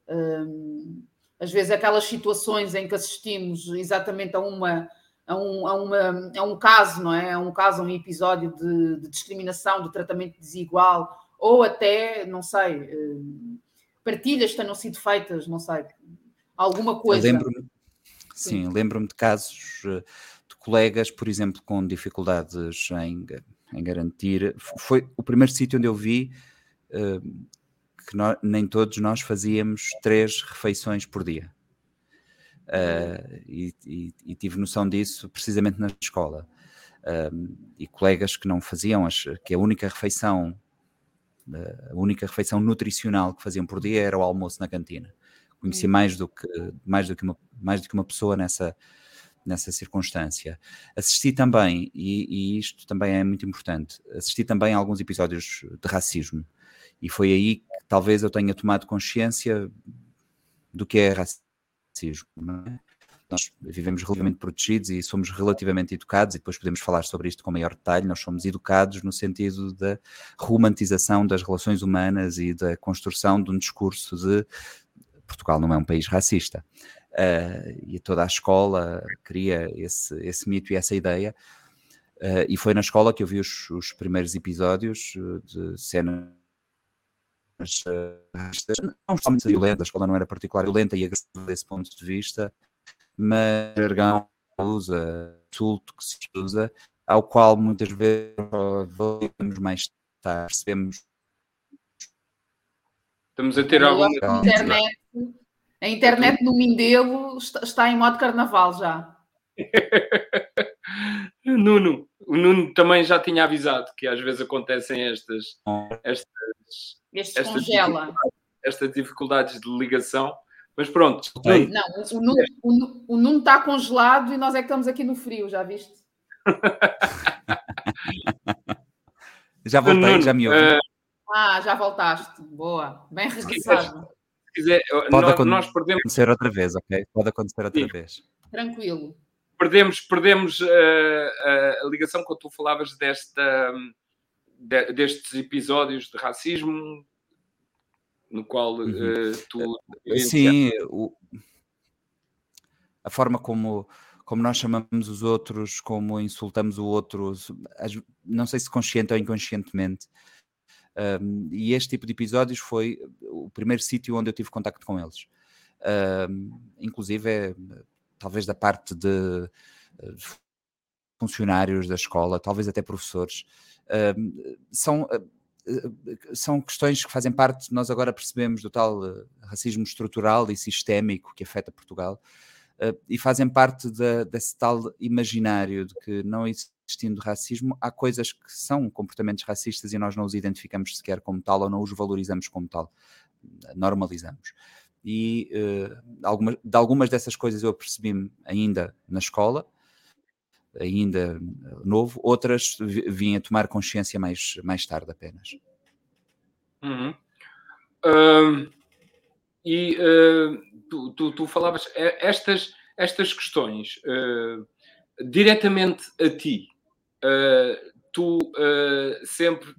Um, às vezes aquelas situações em que assistimos exatamente a uma a um, a, uma, a um caso, não é? A um caso, a um episódio de, de discriminação, de tratamento desigual, ou até, não sei, hum, partilhas tenham sido feitas, não sei, alguma coisa. Lembro-me, sim, sim lembro-me de casos eh, colegas, por exemplo, com dificuldades em, em garantir. Foi o primeiro sítio onde eu vi uh, que nós, nem todos nós fazíamos três refeições por dia. Uh, e, e, e, tive noção disso precisamente na escola. Uh, e colegas que não faziam, que a única refeição, a única refeição nutricional que faziam por dia era o almoço na cantina. Conheci hum. mais do que, mais do que, uma, mais do que uma pessoa nessa, nessa circunstância. Assisti também, e, e, isto também é muito importante, assisti também a alguns episódios de racismo. E foi aí que talvez eu tenha tomado consciência do que é racismo. É? Nós vivemos relativamente protegidos e somos relativamente educados, e depois podemos falar sobre isto com maior detalhe. Nós somos educados no sentido da romantização das relações humanas e da construção de um discurso de Portugal não é um país racista uh, e toda a escola cria esse, esse mito e essa ideia. Uh, e foi na escola que eu vi os, os primeiros episódios eh, de cenas não somente violenta, a escola não era particular violenta e agressiva desse ponto de vista, mas jargão usa, insulto que se usa, ao qual muitas vezes vamos mais tarde, percebemos. Estamos a ter alguma internet a internet no Mindelo está em modo carnaval já. *laughs* Nuno, o Nuno também já tinha avisado que às vezes acontecem estas, estas, estas, congela. dificuldades, estas dificuldades de ligação, Mas pronto. Não, o Nuno, o, o Nuno está congelado e nós é que estamos aqui no frio, já viste? *laughs* já voltei, Nuno, já me ouvi. Uh... Ah, já voltaste. Boa. Bem regressado. Se quiser, Pode nós, nós perdemos... acontecer outra vez, ok? Pode acontecer outra Sim. vez. Tranquilo. Perdemos, perdemos uh, uh, a ligação quando tu falavas desta, de, destes episódios de racismo no qual uhum. tu. Sim, o, a forma como como nós chamamos os outros, como insultamos o outro, não sei se consciente ou inconscientemente. Um, e este tipo de episódios foi o primeiro sítio onde eu tive contacto com eles. Um, inclusive, é, talvez da parte de, de, funcionários da escola, talvez até professores. Um, são, são questões que fazem parte, nós agora percebemos, do tal racismo estrutural e sistémico que afeta Portugal e fazem parte de, desse tal imaginário de que não existindo racismo, há coisas que são comportamentos racistas e nós não os identificamos sequer como tal ou não os valorizamos como tal, normalizamos. E uh, alguma, de algumas dessas coisas eu percebi-me ainda na escola, ainda novo, outras vim a tomar consciência mais, mais tarde apenas. Uhum. Uh, e uh, tu, tu, tu, falavas estas, estas questões uh, diretamente a ti. Uh, tu sempre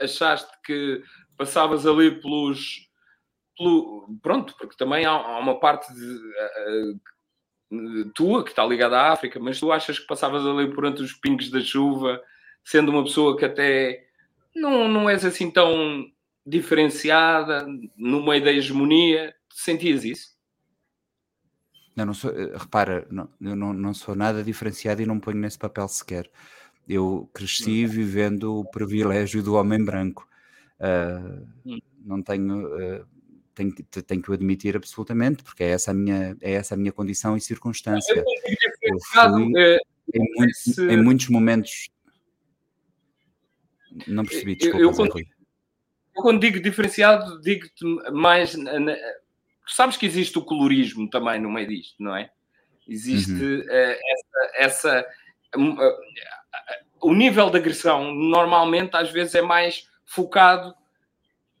achaste que passavas ali pelos. Pronto, porque também há, uma parte de, tua que está ligada à África, mas tu achas que passavas ali por entre os pingos da chuva, sendo uma pessoa que até não, não és assim tão diferenciada no meio da hegemonia. Sentias isso? Não, não sou, eh, repara, não, eu não, não sou nada diferenciado e não ponho nesse papel sequer. Eu cresci hum. vivendo o privilégio do homem branco. Uh, não tenho, uh, tenho, tenho que o admitir absolutamente, porque é essa a minha, é essa a minha condição e circunstância. Eu fui, em, muitos, em muitos momentos. Não percebi, desculpa, eu, eu, eu quando digo diferenciado, digo-te mais. Tu sabes que existe o colorismo também no meio disto, não é? Existe uhum. uh, essa. essa uh, o nível de agressão normalmente às vezes é mais focado.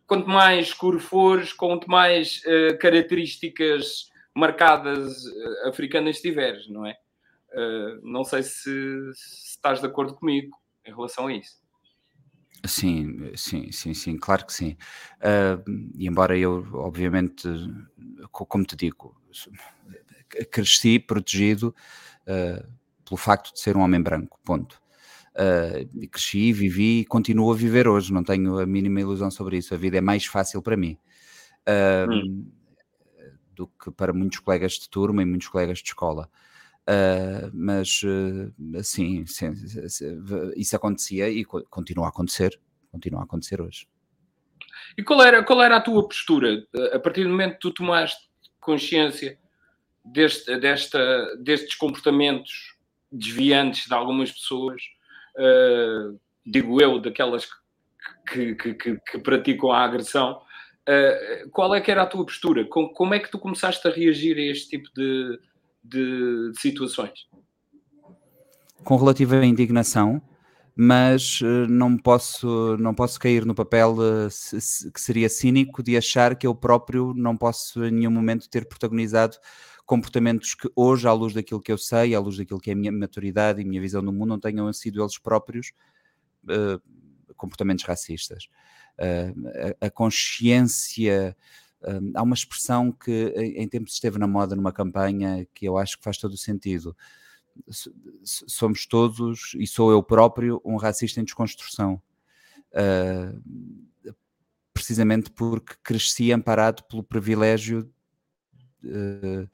Quanto mais escuro fores, quanto mais uh, características marcadas africanas tiveres, não é? não sei se, se estás de acordo comigo em relação a isso. Sim, sim, sim, sim, claro que sim. Uh, e embora eu, obviamente, como te digo, cresci protegido uh, pelo facto de ser um homem branco, ponto. Uh, cresci, vivi e continuo a viver hoje, não tenho a mínima ilusão sobre isso. A vida é mais fácil para mim hum. do que para muitos colegas de turma e muitos colegas de escola. Uh, mas uh, sim, sim, sim, isso acontecia e continua a acontecer, continua a acontecer hoje. E qual era, qual era a tua postura a partir do momento que tu tomaste consciência deste, desta, destes comportamentos desviantes de algumas pessoas, uh, digo eu, daquelas que, que, que, que praticam a agressão, qual é que era a tua postura? Como, como é que tu começaste a reagir a este tipo de, de, de situações. Com relativa indignação, mas uh, não posso não posso cair no papel uh, que seria cínico de achar que eu próprio não posso em nenhum momento ter protagonizado comportamentos que hoje, à luz daquilo que eu sei, à luz daquilo que é a minha maturidade e minha visão do mundo, não tenham sido eles próprios uh, comportamentos racistas. A, a, consciência um, há uma expressão que em tempos esteve na moda numa campanha que eu acho que faz todo o sentido. Somos todos, e sou eu próprio, um racista em desconstrução. Uh, precisamente porque cresci amparado pelo privilégio uh,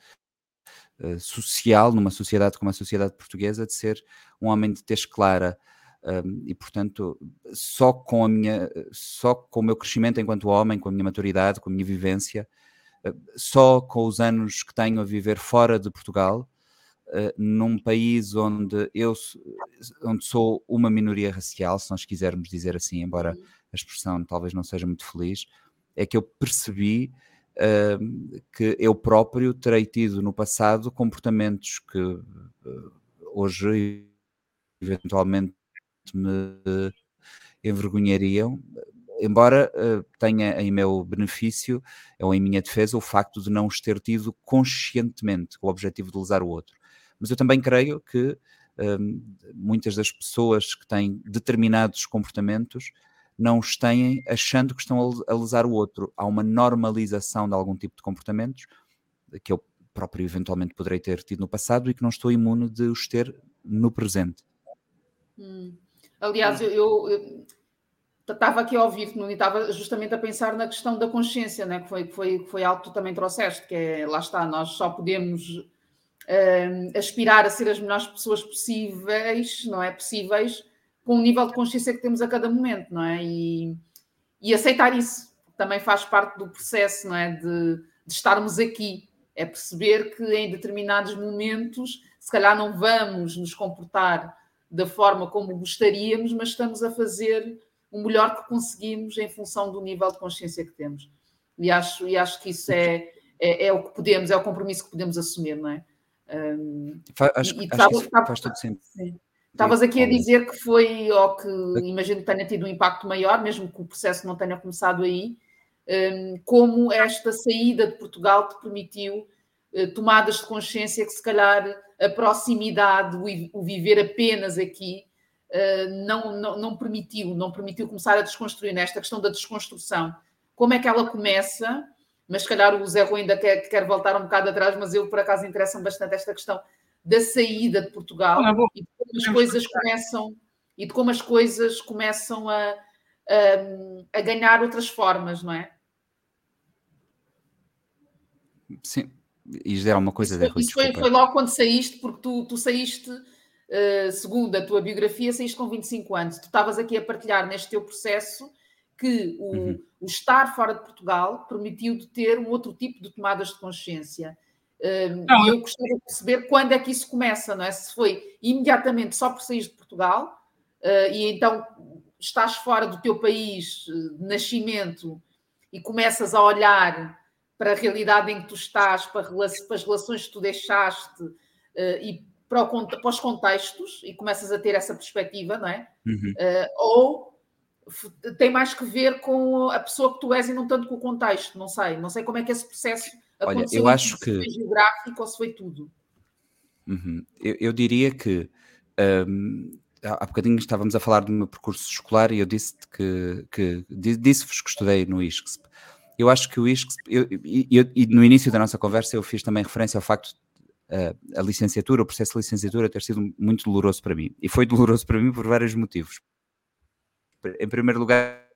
uh, social, numa sociedade como a sociedade portuguesa, de ser um homem de tez clara, um, e portanto, só com a minha, só com o meu crescimento enquanto homem, com a minha maturidade, com a minha vivência, uh, só com os anos que tenho a viver fora de Portugal, uh, num país onde eu onde sou uma minoria racial, se nós quisermos dizer assim, embora a expressão talvez não seja muito feliz, é que eu percebi uh, que eu próprio terei tido no passado comportamentos que uh, hoje eventualmente me envergonhariam, embora uh, tenha em meu benefício ou em minha defesa o facto de não os ter tido conscientemente com o objetivo de lesar o outro. Mas eu também creio que muitas das pessoas que têm determinados comportamentos não os têm achando que estão a lesar o outro. Há uma normalização de algum tipo de comportamentos que eu próprio eventualmente poderei ter tido no passado e que não estou imune de os ter no presente. Hum. Aliás, eu, eu, estava aqui a ouvir-te, e estava justamente a pensar na questão da consciência, né? que, foi, que, foi, que foi algo que tu também trouxeste, que é, lá está, nós só podemos uh, aspirar a ser as melhores pessoas possíveis, não é? Possíveis, com o nível de consciência que temos a cada momento, não é? E, e aceitar isso também faz parte do processo, não é? De, de estarmos aqui, é perceber que em determinados momentos, se calhar não vamos nos comportar da forma como gostaríamos, mas estamos a fazer o melhor que conseguimos em função do nível de consciência que temos. E acho, e acho que isso é, é, é o que podemos, é o compromisso que podemos assumir, não é? Um, acho, e, acho que faz todo sentido. Estavas aqui a dizer que foi, ou que imagino que tenha tido um impacto maior, mesmo que o processo não tenha começado aí, um, como esta saída de Portugal te permitiu uh, tomadas de consciência que se calhar a proximidade, o, viver apenas aqui, uh, não, não, não, permitiu, não permitiu começar a desconstruir nesta questão da desconstrução. Como é que ela começa? Mas se calhar o Zé Rui ainda quer, quer voltar um bocado atrás, mas eu por acaso interessa-me bastante esta questão da saída de Portugal ah, e de como as coisas começam e de como as coisas começam a, a, a ganhar outras formas, não é? Sim, e dizer alguma coisa isso, isso foi, foi, logo quando saíste, porque tu, tu saíste, uh, segundo a tua biografia, saíste com 25 anos. Tu estavas aqui a partilhar neste teu processo que o, uhum. o estar fora de Portugal permitiu-te ter um outro tipo de tomadas de consciência. Não, eu gostaria de perceber quando é que isso começa, não é? Se foi imediatamente só por sair de Portugal uh, e então estás fora do teu país de nascimento e começas a olhar para a realidade em que tu estás, para, as relações que tu deixaste uh, e para, os contextos, e começas a ter essa perspectiva, não é? Uhum. Uh, ou tem mais que ver com a pessoa que tu és e não tanto com o contexto, não sei. Não sei como é que esse processo. Olha, eu acho que. Se foi geográfico ou se foi tudo. Uhum. Eu, eu, diria que. Um, há bocadinho estávamos a falar do meu percurso escolar e eu disse que, que disse-vos que estudei no ISCSP eu acho que o ISC, eu, eu, e no início da nossa conversa eu fiz também referência ao facto de uh, a licenciatura, o processo de licenciatura ter sido muito doloroso para mim. E foi doloroso para mim por vários motivos. Em primeiro lugar,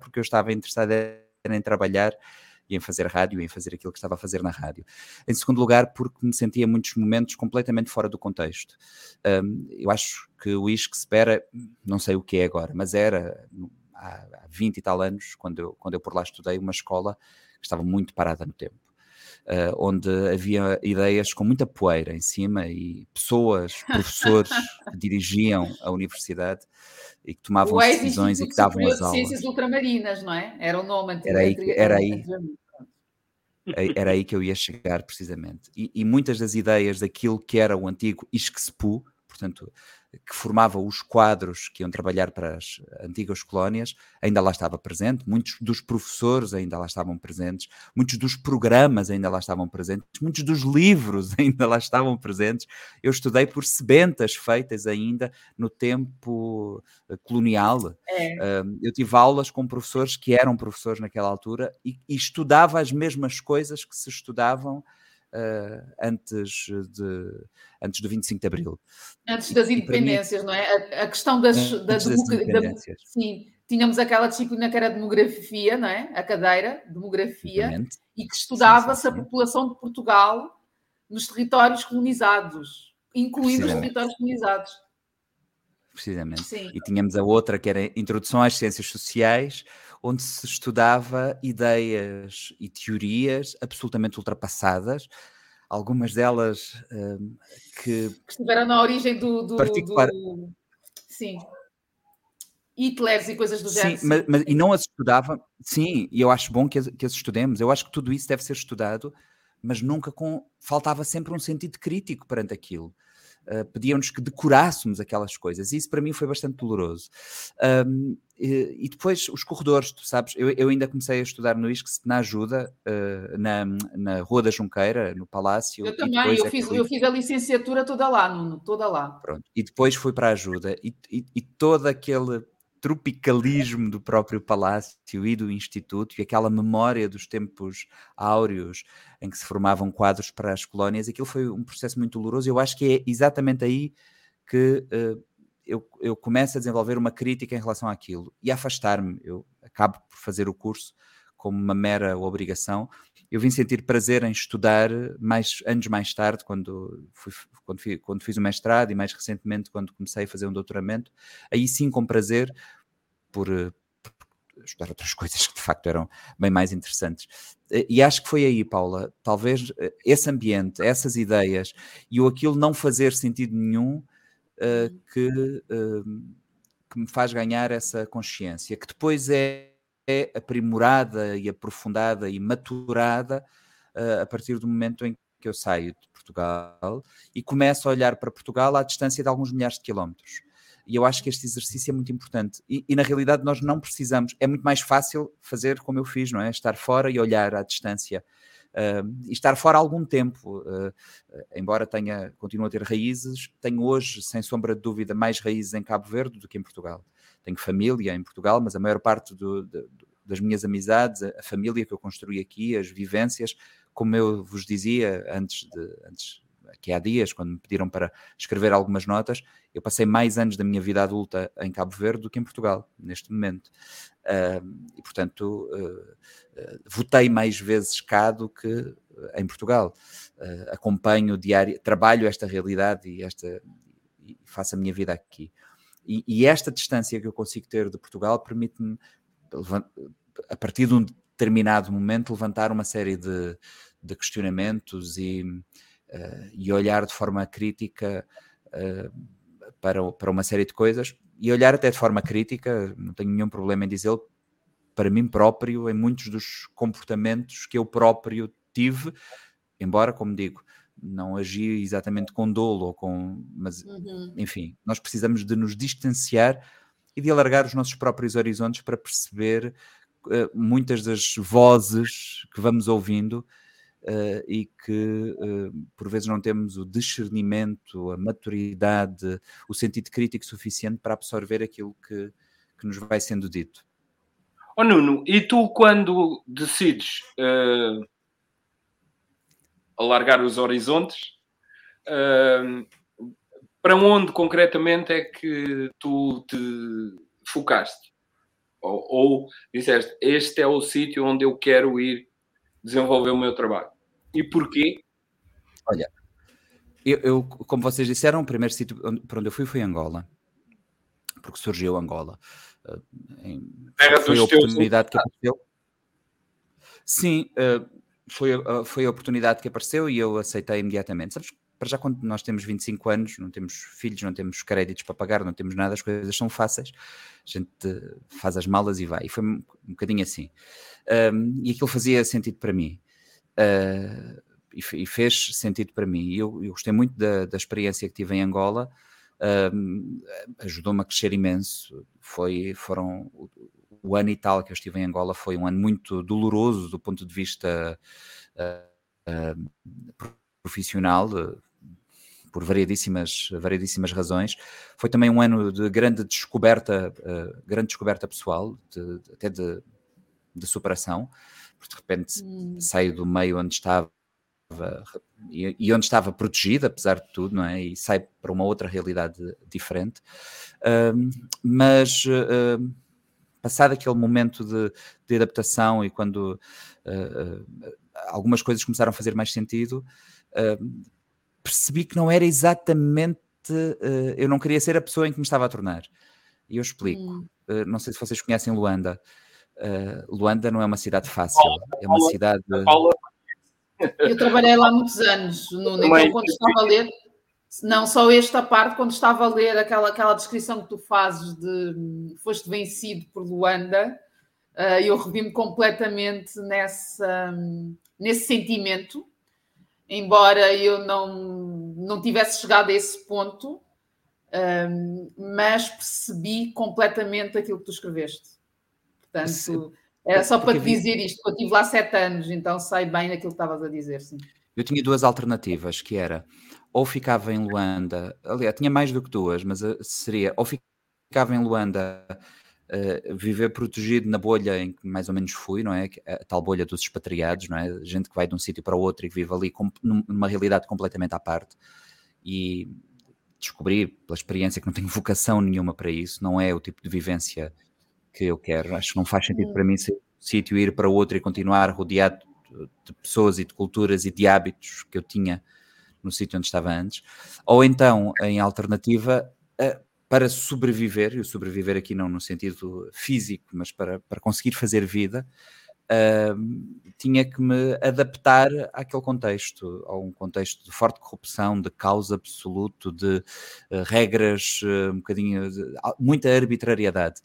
porque eu estava interessado em trabalhar e em fazer rádio e em fazer aquilo que estava a fazer na rádio. Em segundo lugar, porque me sentia muitos momentos completamente fora do contexto. Um, eu acho que o ISC espera, não sei o que é agora, mas era há, 20 e tal anos, quando eu, quando eu por lá estudei, uma escola que estava muito parada no tempo. Uh, onde havia ideias com muita poeira em cima e pessoas, *laughs* professores que dirigiam a universidade e que tomavam as decisões e que davam as aulas. Ciências Ultramarinas, não é? Era o nome antigo. Era aí, era aí, era aí que eu ia chegar, precisamente. E, e muitas das ideias daquilo que era o antigo ISCSPU, portanto, que formava os quadros que iam trabalhar para as antigas colónias, ainda lá estava presente, muitos dos professores ainda lá estavam presentes, muitos dos programas ainda lá estavam presentes, muitos dos livros *laughs* ainda lá estavam presentes. Eu estudei por sebentas feitas ainda no tempo eh, colonial. É. Eu tive aulas com professores que eram professores naquela altura e, e estudava as mesmas coisas que se estudavam uh, antes, de, antes do 25 de Abril. Antes das independências, mim, não é? A, a questão das, da, democracia. Sim, tínhamos aquela disciplina que era demografia, não é? A cadeira, demografia, Exatamente. e que estudava-se a população de Portugal nos territórios colonizados, incluindo os territórios colonizados. Precisamente. Sim. E tínhamos a outra que era Introdução às Ciências Sociais, onde se estudava ideias e teorias absolutamente ultrapassadas, algumas delas um, que, que, estiveram na origem do, do, particular... do... Sim. Hitlers e coisas do género. Sim, mas, mas, e não as estudava, sim, e eu acho bom que as, que as estudemos. Eu acho que tudo isso deve ser estudado, mas nunca com. Faltava sempre um sentido crítico perante aquilo. Uh, pediam-nos que decorássemos aquelas coisas, e isso para mim foi bastante doloroso. Um, e, e, depois os corredores, tu sabes, eu, eu, ainda comecei a estudar no ISCS na ajuda, uh, na, na Rua da Junqueira, no Palácio. Eu também, eu, é fiz, fui... eu fiz a licenciatura toda lá, Nuno, toda lá. Pronto. E depois fui para a ajuda, e, e, e todo aquele tropicalismo do próprio palácio e do instituto e aquela memória dos tempos áureos em que se formavam quadros para as colónias, aquilo foi um processo muito doloroso. Eu acho que é exatamente aí que uh, eu, eu começo a desenvolver uma crítica em relação àquilo e afastar-me. Eu acabo por fazer o curso como uma mera obrigação. Eu vim sentir prazer em estudar mais anos mais tarde, quando, fui, quando, fui, quando fiz o mestrado e mais recentemente quando comecei a fazer um doutoramento. Aí sim, com prazer, por, por estudar outras *laughs* coisas que de facto eram bem mais interessantes. E acho que foi aí, Paula, talvez eh, esse ambiente, essas ideias e o aquilo não fazer sentido nenhum uh, que, uh, que me faz ganhar essa consciência, que depois é, é aprimorada e aprofundada e maturada uh, a partir do momento em que eu saio de Portugal e começo a olhar para Portugal à distância de alguns milhares de quilómetros. E eu acho que este exercício é muito importante. E, e, na realidade nós não precisamos, é muito mais fácil fazer como eu fiz, não é? Estar fora e olhar à distância uh, e estar fora há algum tempo, uh, embora tenha, continue a ter raízes, tenho hoje, sem sombra de dúvida, mais raízes em Cabo Verde do que em Portugal. Tenho família em Portugal, mas a maior parte do, das minhas amizades, a família que eu construí aqui, as vivências, como eu vos dizia antes de antes há dias, quando me pediram para escrever algumas notas, eu passei mais anos da minha vida adulta em Cabo Verde do que em Portugal, neste momento. Uh, e, portanto, uh, uh, votei mais vezes cá do que em Portugal. acompanho diário, trabalho esta realidade e, esta, e faço a minha vida aqui. E, e esta distância que eu consigo ter de Portugal permite-me, a partir de um determinado momento, levantar uma série de, de questionamentos e uh, e olhar de forma crítica uh, para, para uma série de coisas e olhar até de forma crítica, não tenho nenhum problema em dizê-lo, para mim próprio, em muitos dos comportamentos que eu próprio tive, embora, como digo, não agi exatamente com dolo ou com. Mas, uhum. enfim, nós precisamos de nos distanciar e de alargar os nossos próprios horizontes para perceber uh, muitas das vozes que vamos ouvindo uh, e que uh, por vezes não temos o discernimento, a maturidade, o sentido crítico suficiente para absorver aquilo que, que nos vai sendo dito. Oh Nuno, e tu quando decides uh, alargar os horizontes, para onde concretamente é que tu te focaste? Ou, ou disseste, este é o sítio onde eu quero ir desenvolver o meu trabalho. E porquê? Olha, eu, eu como vocês disseram, o primeiro sítio para onde eu fui foi Angola, porque surgiu Angola. Uh, em, foi a oportunidade que apareceu. Sim, uh, foi, uh, foi a oportunidade que apareceu e eu aceitei imediatamente. Sabes, para já quando nós temos 25 anos, não temos filhos, não temos créditos para pagar, não temos nada, as coisas são fáceis, a gente faz as malas e vai. E foi um, um bocadinho assim. Um, e aquilo fazia sentido para mim. Uh, e, e, fez sentido para mim. Eu, eu gostei muito da, da, experiência que tive em Angola, uh, ajudou-me a crescer imenso. Foi, foram o, ano e tal que eu estive em Angola foi um ano muito doloroso do ponto de vista uh, profissional. por variedíssimas, variedíssimas razões. Foi também um ano de grande descoberta, grande descoberta pessoal, de, até de, de superação porque de repente hum. saio do meio onde estava e, onde estava protegida, apesar de tudo, não é? E sai para uma outra realidade diferente. Uh, mas uh, passado aquele momento de, de adaptação e quando uh, algumas coisas começaram a fazer mais sentido, percebi que não era exatamente. eu não queria ser a pessoa em que me estava a tornar. E eu explico. Hum. não sei se vocês conhecem Luanda. Uh, Luanda não é uma cidade fácil, é uma cidade. Eu trabalhei lá muitos anos, no, então quando estava a ler, Não só esta parte, quando estava a ler aquela, aquela descrição que tu fazes de foste vencido por Luanda, uh, eu revi-me completamente nessa, nesse sentimento, embora eu não, não tivesse chegado a esse ponto, um, mas percebi completamente aquilo que tu escreveste. Portanto, era só para te dizer isto, eu estive lá sete anos, então sei bem daquilo que estavas a dizer, sim. Eu tinha duas alternativas, que era ou ficava em Luanda, aliás, tinha mais do que duas, mas eh, seria ou ficava em Luanda uh, viver protegido na bolha em que mais ou menos fui, não é? A tal bolha dos expatriados, não é? Gente que vai de um sítio para o outro e que vive ali com, numa realidade completamente à parte. E descobri pela experiência que não tenho *laughs* vocação nenhuma para isso, não é o tipo de vivência que eu quero. Acho que não faz sentido para mim ser um sítio ir para outro e continuar rodeado de pessoas e de culturas e de hábitos que eu tinha no sítio onde estava antes, ou então, em alternativa, para sobreviver, e o sobreviver aqui não no sentido físico, mas para, para conseguir fazer vida, tinha que me adaptar àquele contexto, a um contexto de forte corrupção, de caos absoluto, de uh, regras, uh, um bocadinho, muita arbitrariedade.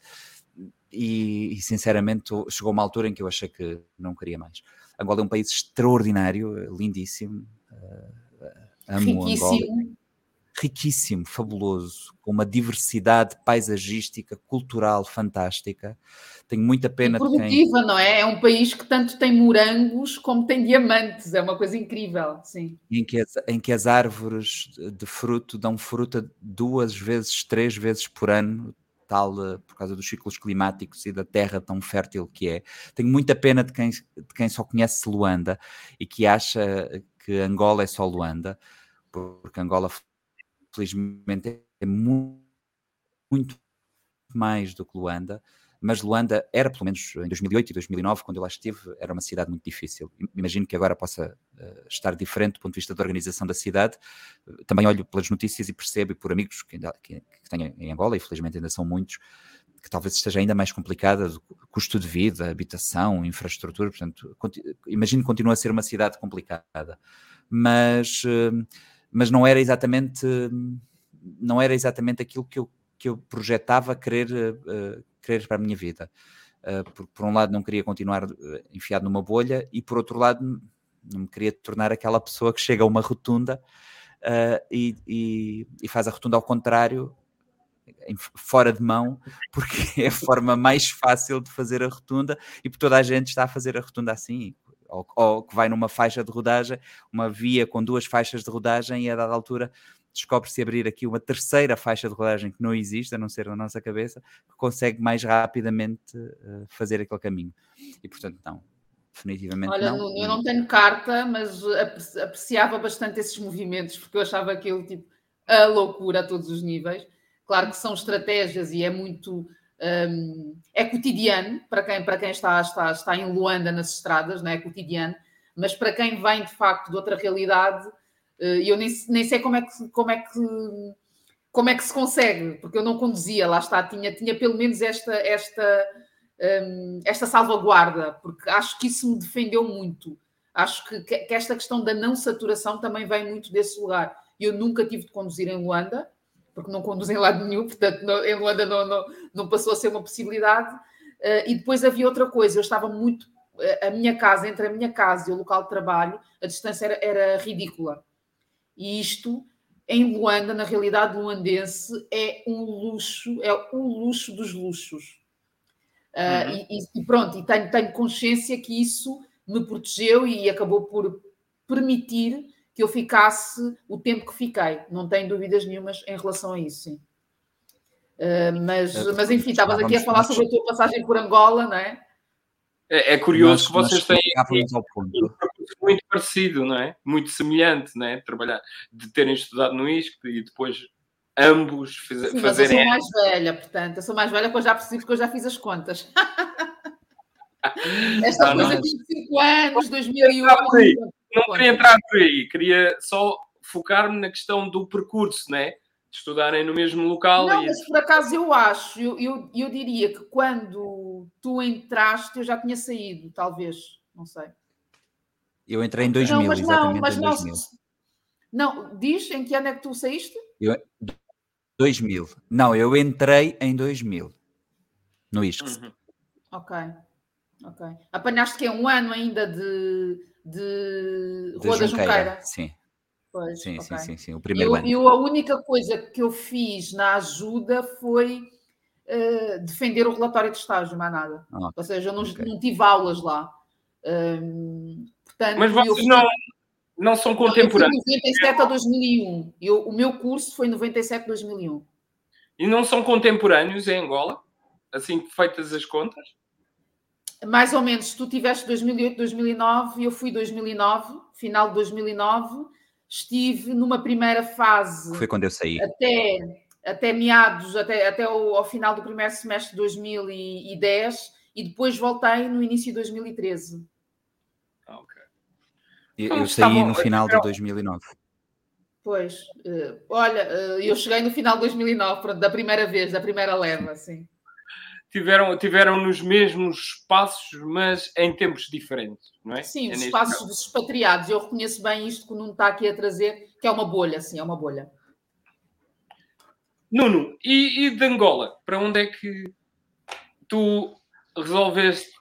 E, e, sinceramente chegou uma altura em que eu achei que não queria mais. Angola é um país extraordinário, lindíssimo, amo Riquíssimo. Angola riquíssimo, fabuloso, com uma diversidade paisagística, cultural fantástica. Tenho muita pena e produtiva, quem... não é? É um país que tanto tem morangos como tem diamantes, é uma coisa incrível, sim. Em que as, em que as árvores de fruto dão fruta duas vezes, três vezes por ano, tal eh, por causa dos ciclos climáticos e da terra tão fértil que é. Tenho muita pena de quem, de quem só conhece Luanda e que acha que Angola é só Luanda, porque Angola felizmente é muito, muito mais do que Luanda, mas Luanda era, pelo menos em 2008 e 2009, quando eu lá estive, era uma cidade muito difícil. Imagino que agora possa uh, estar diferente do ponto de vista da organização da cidade. Também olho pelas notícias e percebo, e por amigos que, ainda, que, que tenho em Angola, e felizmente ainda são muitos, que talvez esteja ainda mais complicada, custo de vida, habitação, infraestrutura, portanto, imagino que continua a ser uma cidade complicada. Mas... Uh, mas não era exatamente não era exatamente aquilo que eu, que eu projetava querer, uh, querer para a minha vida. Uh, por, por, um lado não queria continuar enfiado numa bolha e por outro lado não me queria tornar aquela pessoa que chega a uma rotunda uh, e, e, e, faz a rotunda ao contrário fora de mão, *laughs* porque é a forma mais fácil de fazer a rotunda e por toda a gente está a fazer a rotunda assim ou, ou, que vai numa faixa de rodagem, uma via com duas faixas de rodagem e a dada altura descobre-se abrir aqui uma terceira faixa de rodagem que não existe, a não ser na nossa cabeça, que consegue mais rapidamente uh, fazer aquele caminho. E portanto, não, definitivamente Olha, não. eu não tenho carta, mas apreciava bastante esses movimentos, porque eu achava aquilo tipo a loucura a todos os níveis. Claro que são estratégias e é muito um, é cotidiano para quem, para quem está, está, está em Luanda nas estradas, não é? é cotidiano, mas para quem vem de facto de outra realidade, eh, eu nem, nem sei como é, que, como, é que, como é que se consegue, porque eu não conduzia, lá está, tinha, tinha pelo menos esta, esta, um, esta salvaguarda, porque acho que isso me defendeu muito. Acho que, que esta questão da não saturação também vem muito desse lugar. Eu nunca tive de conduzir em Luanda, porque não conduzem em lado nenhum, portanto, não, em Luanda não, não, não, passou a ser uma possibilidade. Uh, e depois havia outra coisa, eu estava muito. Uh, a minha casa, entre a minha casa e o local de trabalho, a distância era, era ridícula. E isto, em Luanda, na realidade luandense, é um luxo, é o luxo dos luxos. Uh, uhum. e, e, pronto, e tenho, tenho consciência que isso me protegeu e acabou por permitir que eu ficasse o tempo que fiquei. Não tenho dúvidas nenhumas em relação a isso, sim. Uh, mas, é, mas enfim, estavas aqui a falar sobre a tua passagem por Angola, não é? É, é curioso que vocês têm muito parecido, não é? Muito semelhante, não é? Trabalhar, de terem estudado no ISCT e depois ambos fiz, Sim, fazerem. eu sou mais velha, portanto, eu sou mais velha porque eu já percebi porque eu já fiz as contas. *laughs* Esta não, coisa de 25 anos, 2001 não queria entrar por aí, queria só focar-me na questão do percurso, né? De estudarem no mesmo local. Não, e... mas por acaso eu acho, eu, eu, eu diria que quando tu entraste eu já tinha saído, talvez, não sei. Eu entrei em 2000, não, mas não, mas não, Não, diz em que ano é que tu saíste? Eu, 2000. Não, eu entrei em 2000 no ISCS. Uhum. Ok, ok. Apanhaste que é um ano ainda de, de, de Rua da Junqueira? Sim. Pois, sim, okay. sim, sim, sim, o primeiro eu, ano. Eu, a única coisa que eu fiz na ajuda foi uh, defender o relatório de estágio, mais nada. Ah, Ou seja, eu não, okay. não tive aulas lá. Um, portanto, Mas vocês não, não são contemporâneos? Eu fui 97 a 2001. Eu, o meu curso foi 97 a 2001. E não são contemporâneos em Angola? Assim feitas as contas? Mais ou menos. Se tu tiveste 2008, 2009, eu fui 2009, final de 2009. Estive numa primeira fase. Foi quando eu saí. Até, até meados, até, até o, ao final do primeiro semestre de 2010 e depois voltei no início de 2013. Ah, ok. Eu, eu saí no final de 2009. Pois, uh, olha, uh, eu cheguei no final de 2009, pronto, da primeira vez, da primeira leva, sim tiveram, tiveram nos mesmos espaços, mas em tempos diferentes, não é? Sim, é os espaços caso. dos expatriados. Eu reconheço bem isto que o Nuno está aqui a trazer, que é uma bolha, sim, é uma bolha. Nuno, e, e de Angola? Para onde é que tu resolveste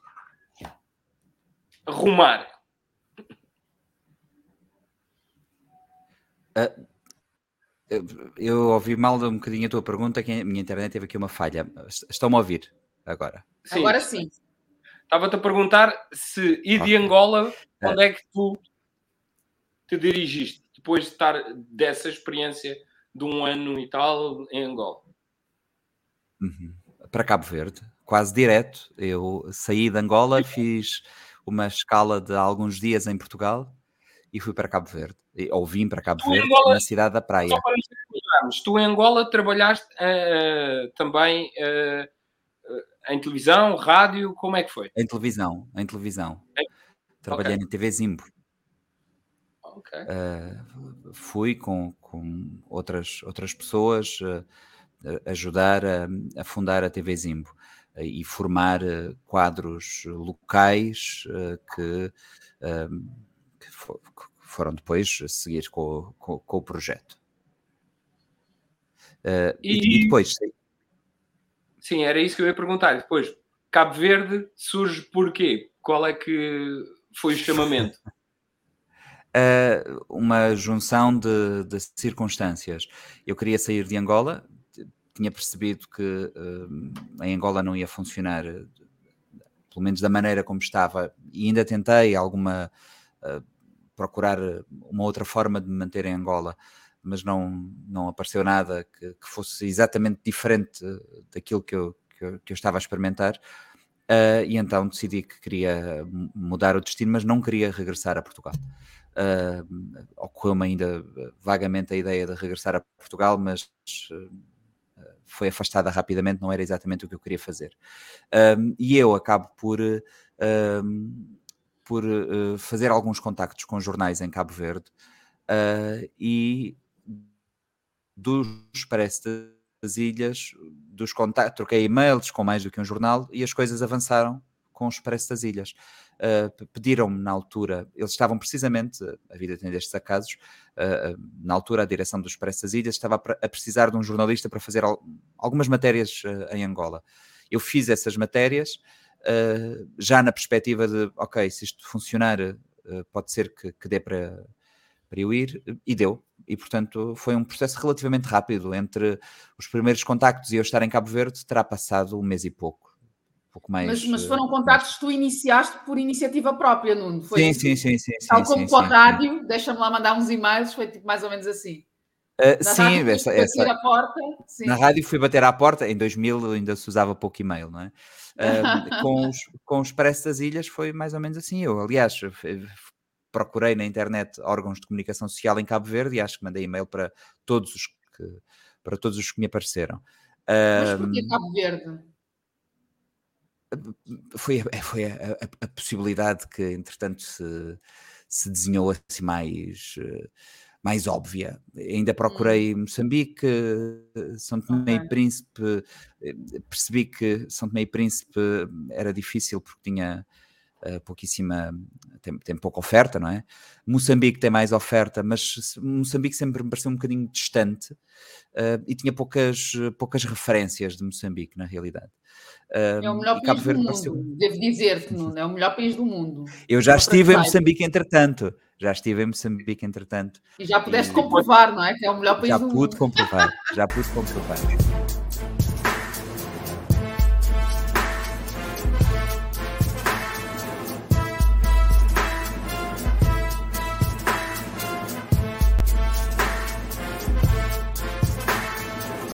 rumar? Uh, eu ouvi mal um bocadinho a tua pergunta, que a minha internet teve aqui uma falha. Estão-me a ouvir agora? Sim. Agora sim. Estava-te a perguntar se, e de Angola, é. onde é que tu te dirigiste depois de estar dessa experiência de um ano e tal em Angola? Uhum. Para Cabo Verde, quase direto. Eu saí de Angola, fiz uma escala de alguns dias em Portugal e fui para Cabo Verde, ou vim para Cabo tu Verde, Angola, na cidade da Praia. Tu em Angola trabalhaste uh, também uh, em televisão, rádio, como é que foi? Em televisão, em televisão. É? Trabalhei okay. na TV Zimbo. Okay. Uh, fui com, com outras, outras pessoas ajudar a, a, fundar a TV Zimbo e formar quadros locais que foram depois a seguir com, com, com o projeto. Uh, e, e, depois. Sim, era isso que eu ia perguntar. Depois, Cabo Verde surge porquê? Qual é que foi o chamamento? uh, *laughs* uma junção de, de, circunstâncias. Eu queria sair de Angola, tinha percebido que uh, em Angola não ia funcionar, pelo menos da maneira como estava, e ainda tentei alguma. Procurar eh, uma outra forma de me manter em Angola, mas não, não apareceu nada que, que fosse exatamente diferente daquilo que eu, que eu, que eu estava a experimentar. Uh, e então decidi que queria mudar o destino, mas não queria regressar a Portugal. Uh, Ocorreu-me ainda vagamente a ideia de regressar a Portugal, mas foi afastada rapidamente, não era exatamente o que eu queria fazer. Uh, e eu acabo por por uh, fazer alguns contactos com jornais em Cabo Verde uh, e dos Expresso das Ilhas, dos contactos, troquei e-mails com mais do que um jornal e as coisas avançaram com o Expresso das Ilhas. Uh, Pediram-me na altura, eles estavam precisamente, a vida tem destes acasos, uh, na altura a direção do Expresso das Ilhas estava a precisar de um jornalista para fazer al algumas matérias em Angola. Eu fiz essas matérias, uh, já na perspectiva de, ok, se isto funcionar, uh, pode ser que, que dê para, para eu ir, e deu. E, portanto, foi um processo relativamente rápido. Entre os primeiros contactos e eu estar em Cabo Verde, terá passado um mês e pouco. pouco mais, mas, mas foram contactos que tu iniciaste por iniciativa própria, Nuno? Foi sim, sim, sim, sim. Tal sim, como com a rádio, deixa-me lá mandar uns e-mails, foi tipo mais ou menos assim. Uh, sim, essa, essa... Porta, sim. na rádio fui bater à porta, em 2000 ainda se usava pouco e-mail, não é? Uh, *laughs* com, os, com os Expresso das Ilhas foi mais ou menos assim. Eu, aliás, procurei na internet órgãos de comunicação social em Cabo Verde e acho que mandei e-mail para todos os que, para todos os que me apareceram. Mas porquê Cabo Verde? Foi, foi a, a, a, possibilidade que, entretanto, se, se desenhou assim mais. Uh, mais óbvia. Ainda procurei hum. Moçambique, São Tomé e Príncipe, eh, percebi que São Tomé e Príncipe era difícil porque tinha uh, pouquíssima, tem, tem pouca oferta, não é? Moçambique tem mais oferta, mas Moçambique sempre me pareceu um bocadinho distante uh, e tinha poucas, poucas referências de Moçambique, na realidade. Uh, é o melhor país do mundo, pareceu... devo dizer-te, é o melhor país do mundo. Eu já estive em Moçambique, entretanto. Já estive em Moçambique, entretanto. E já pudeste e... comprovar, não é? Que é o melhor país já do mundo. Já pude comprovar, já pude comprovar.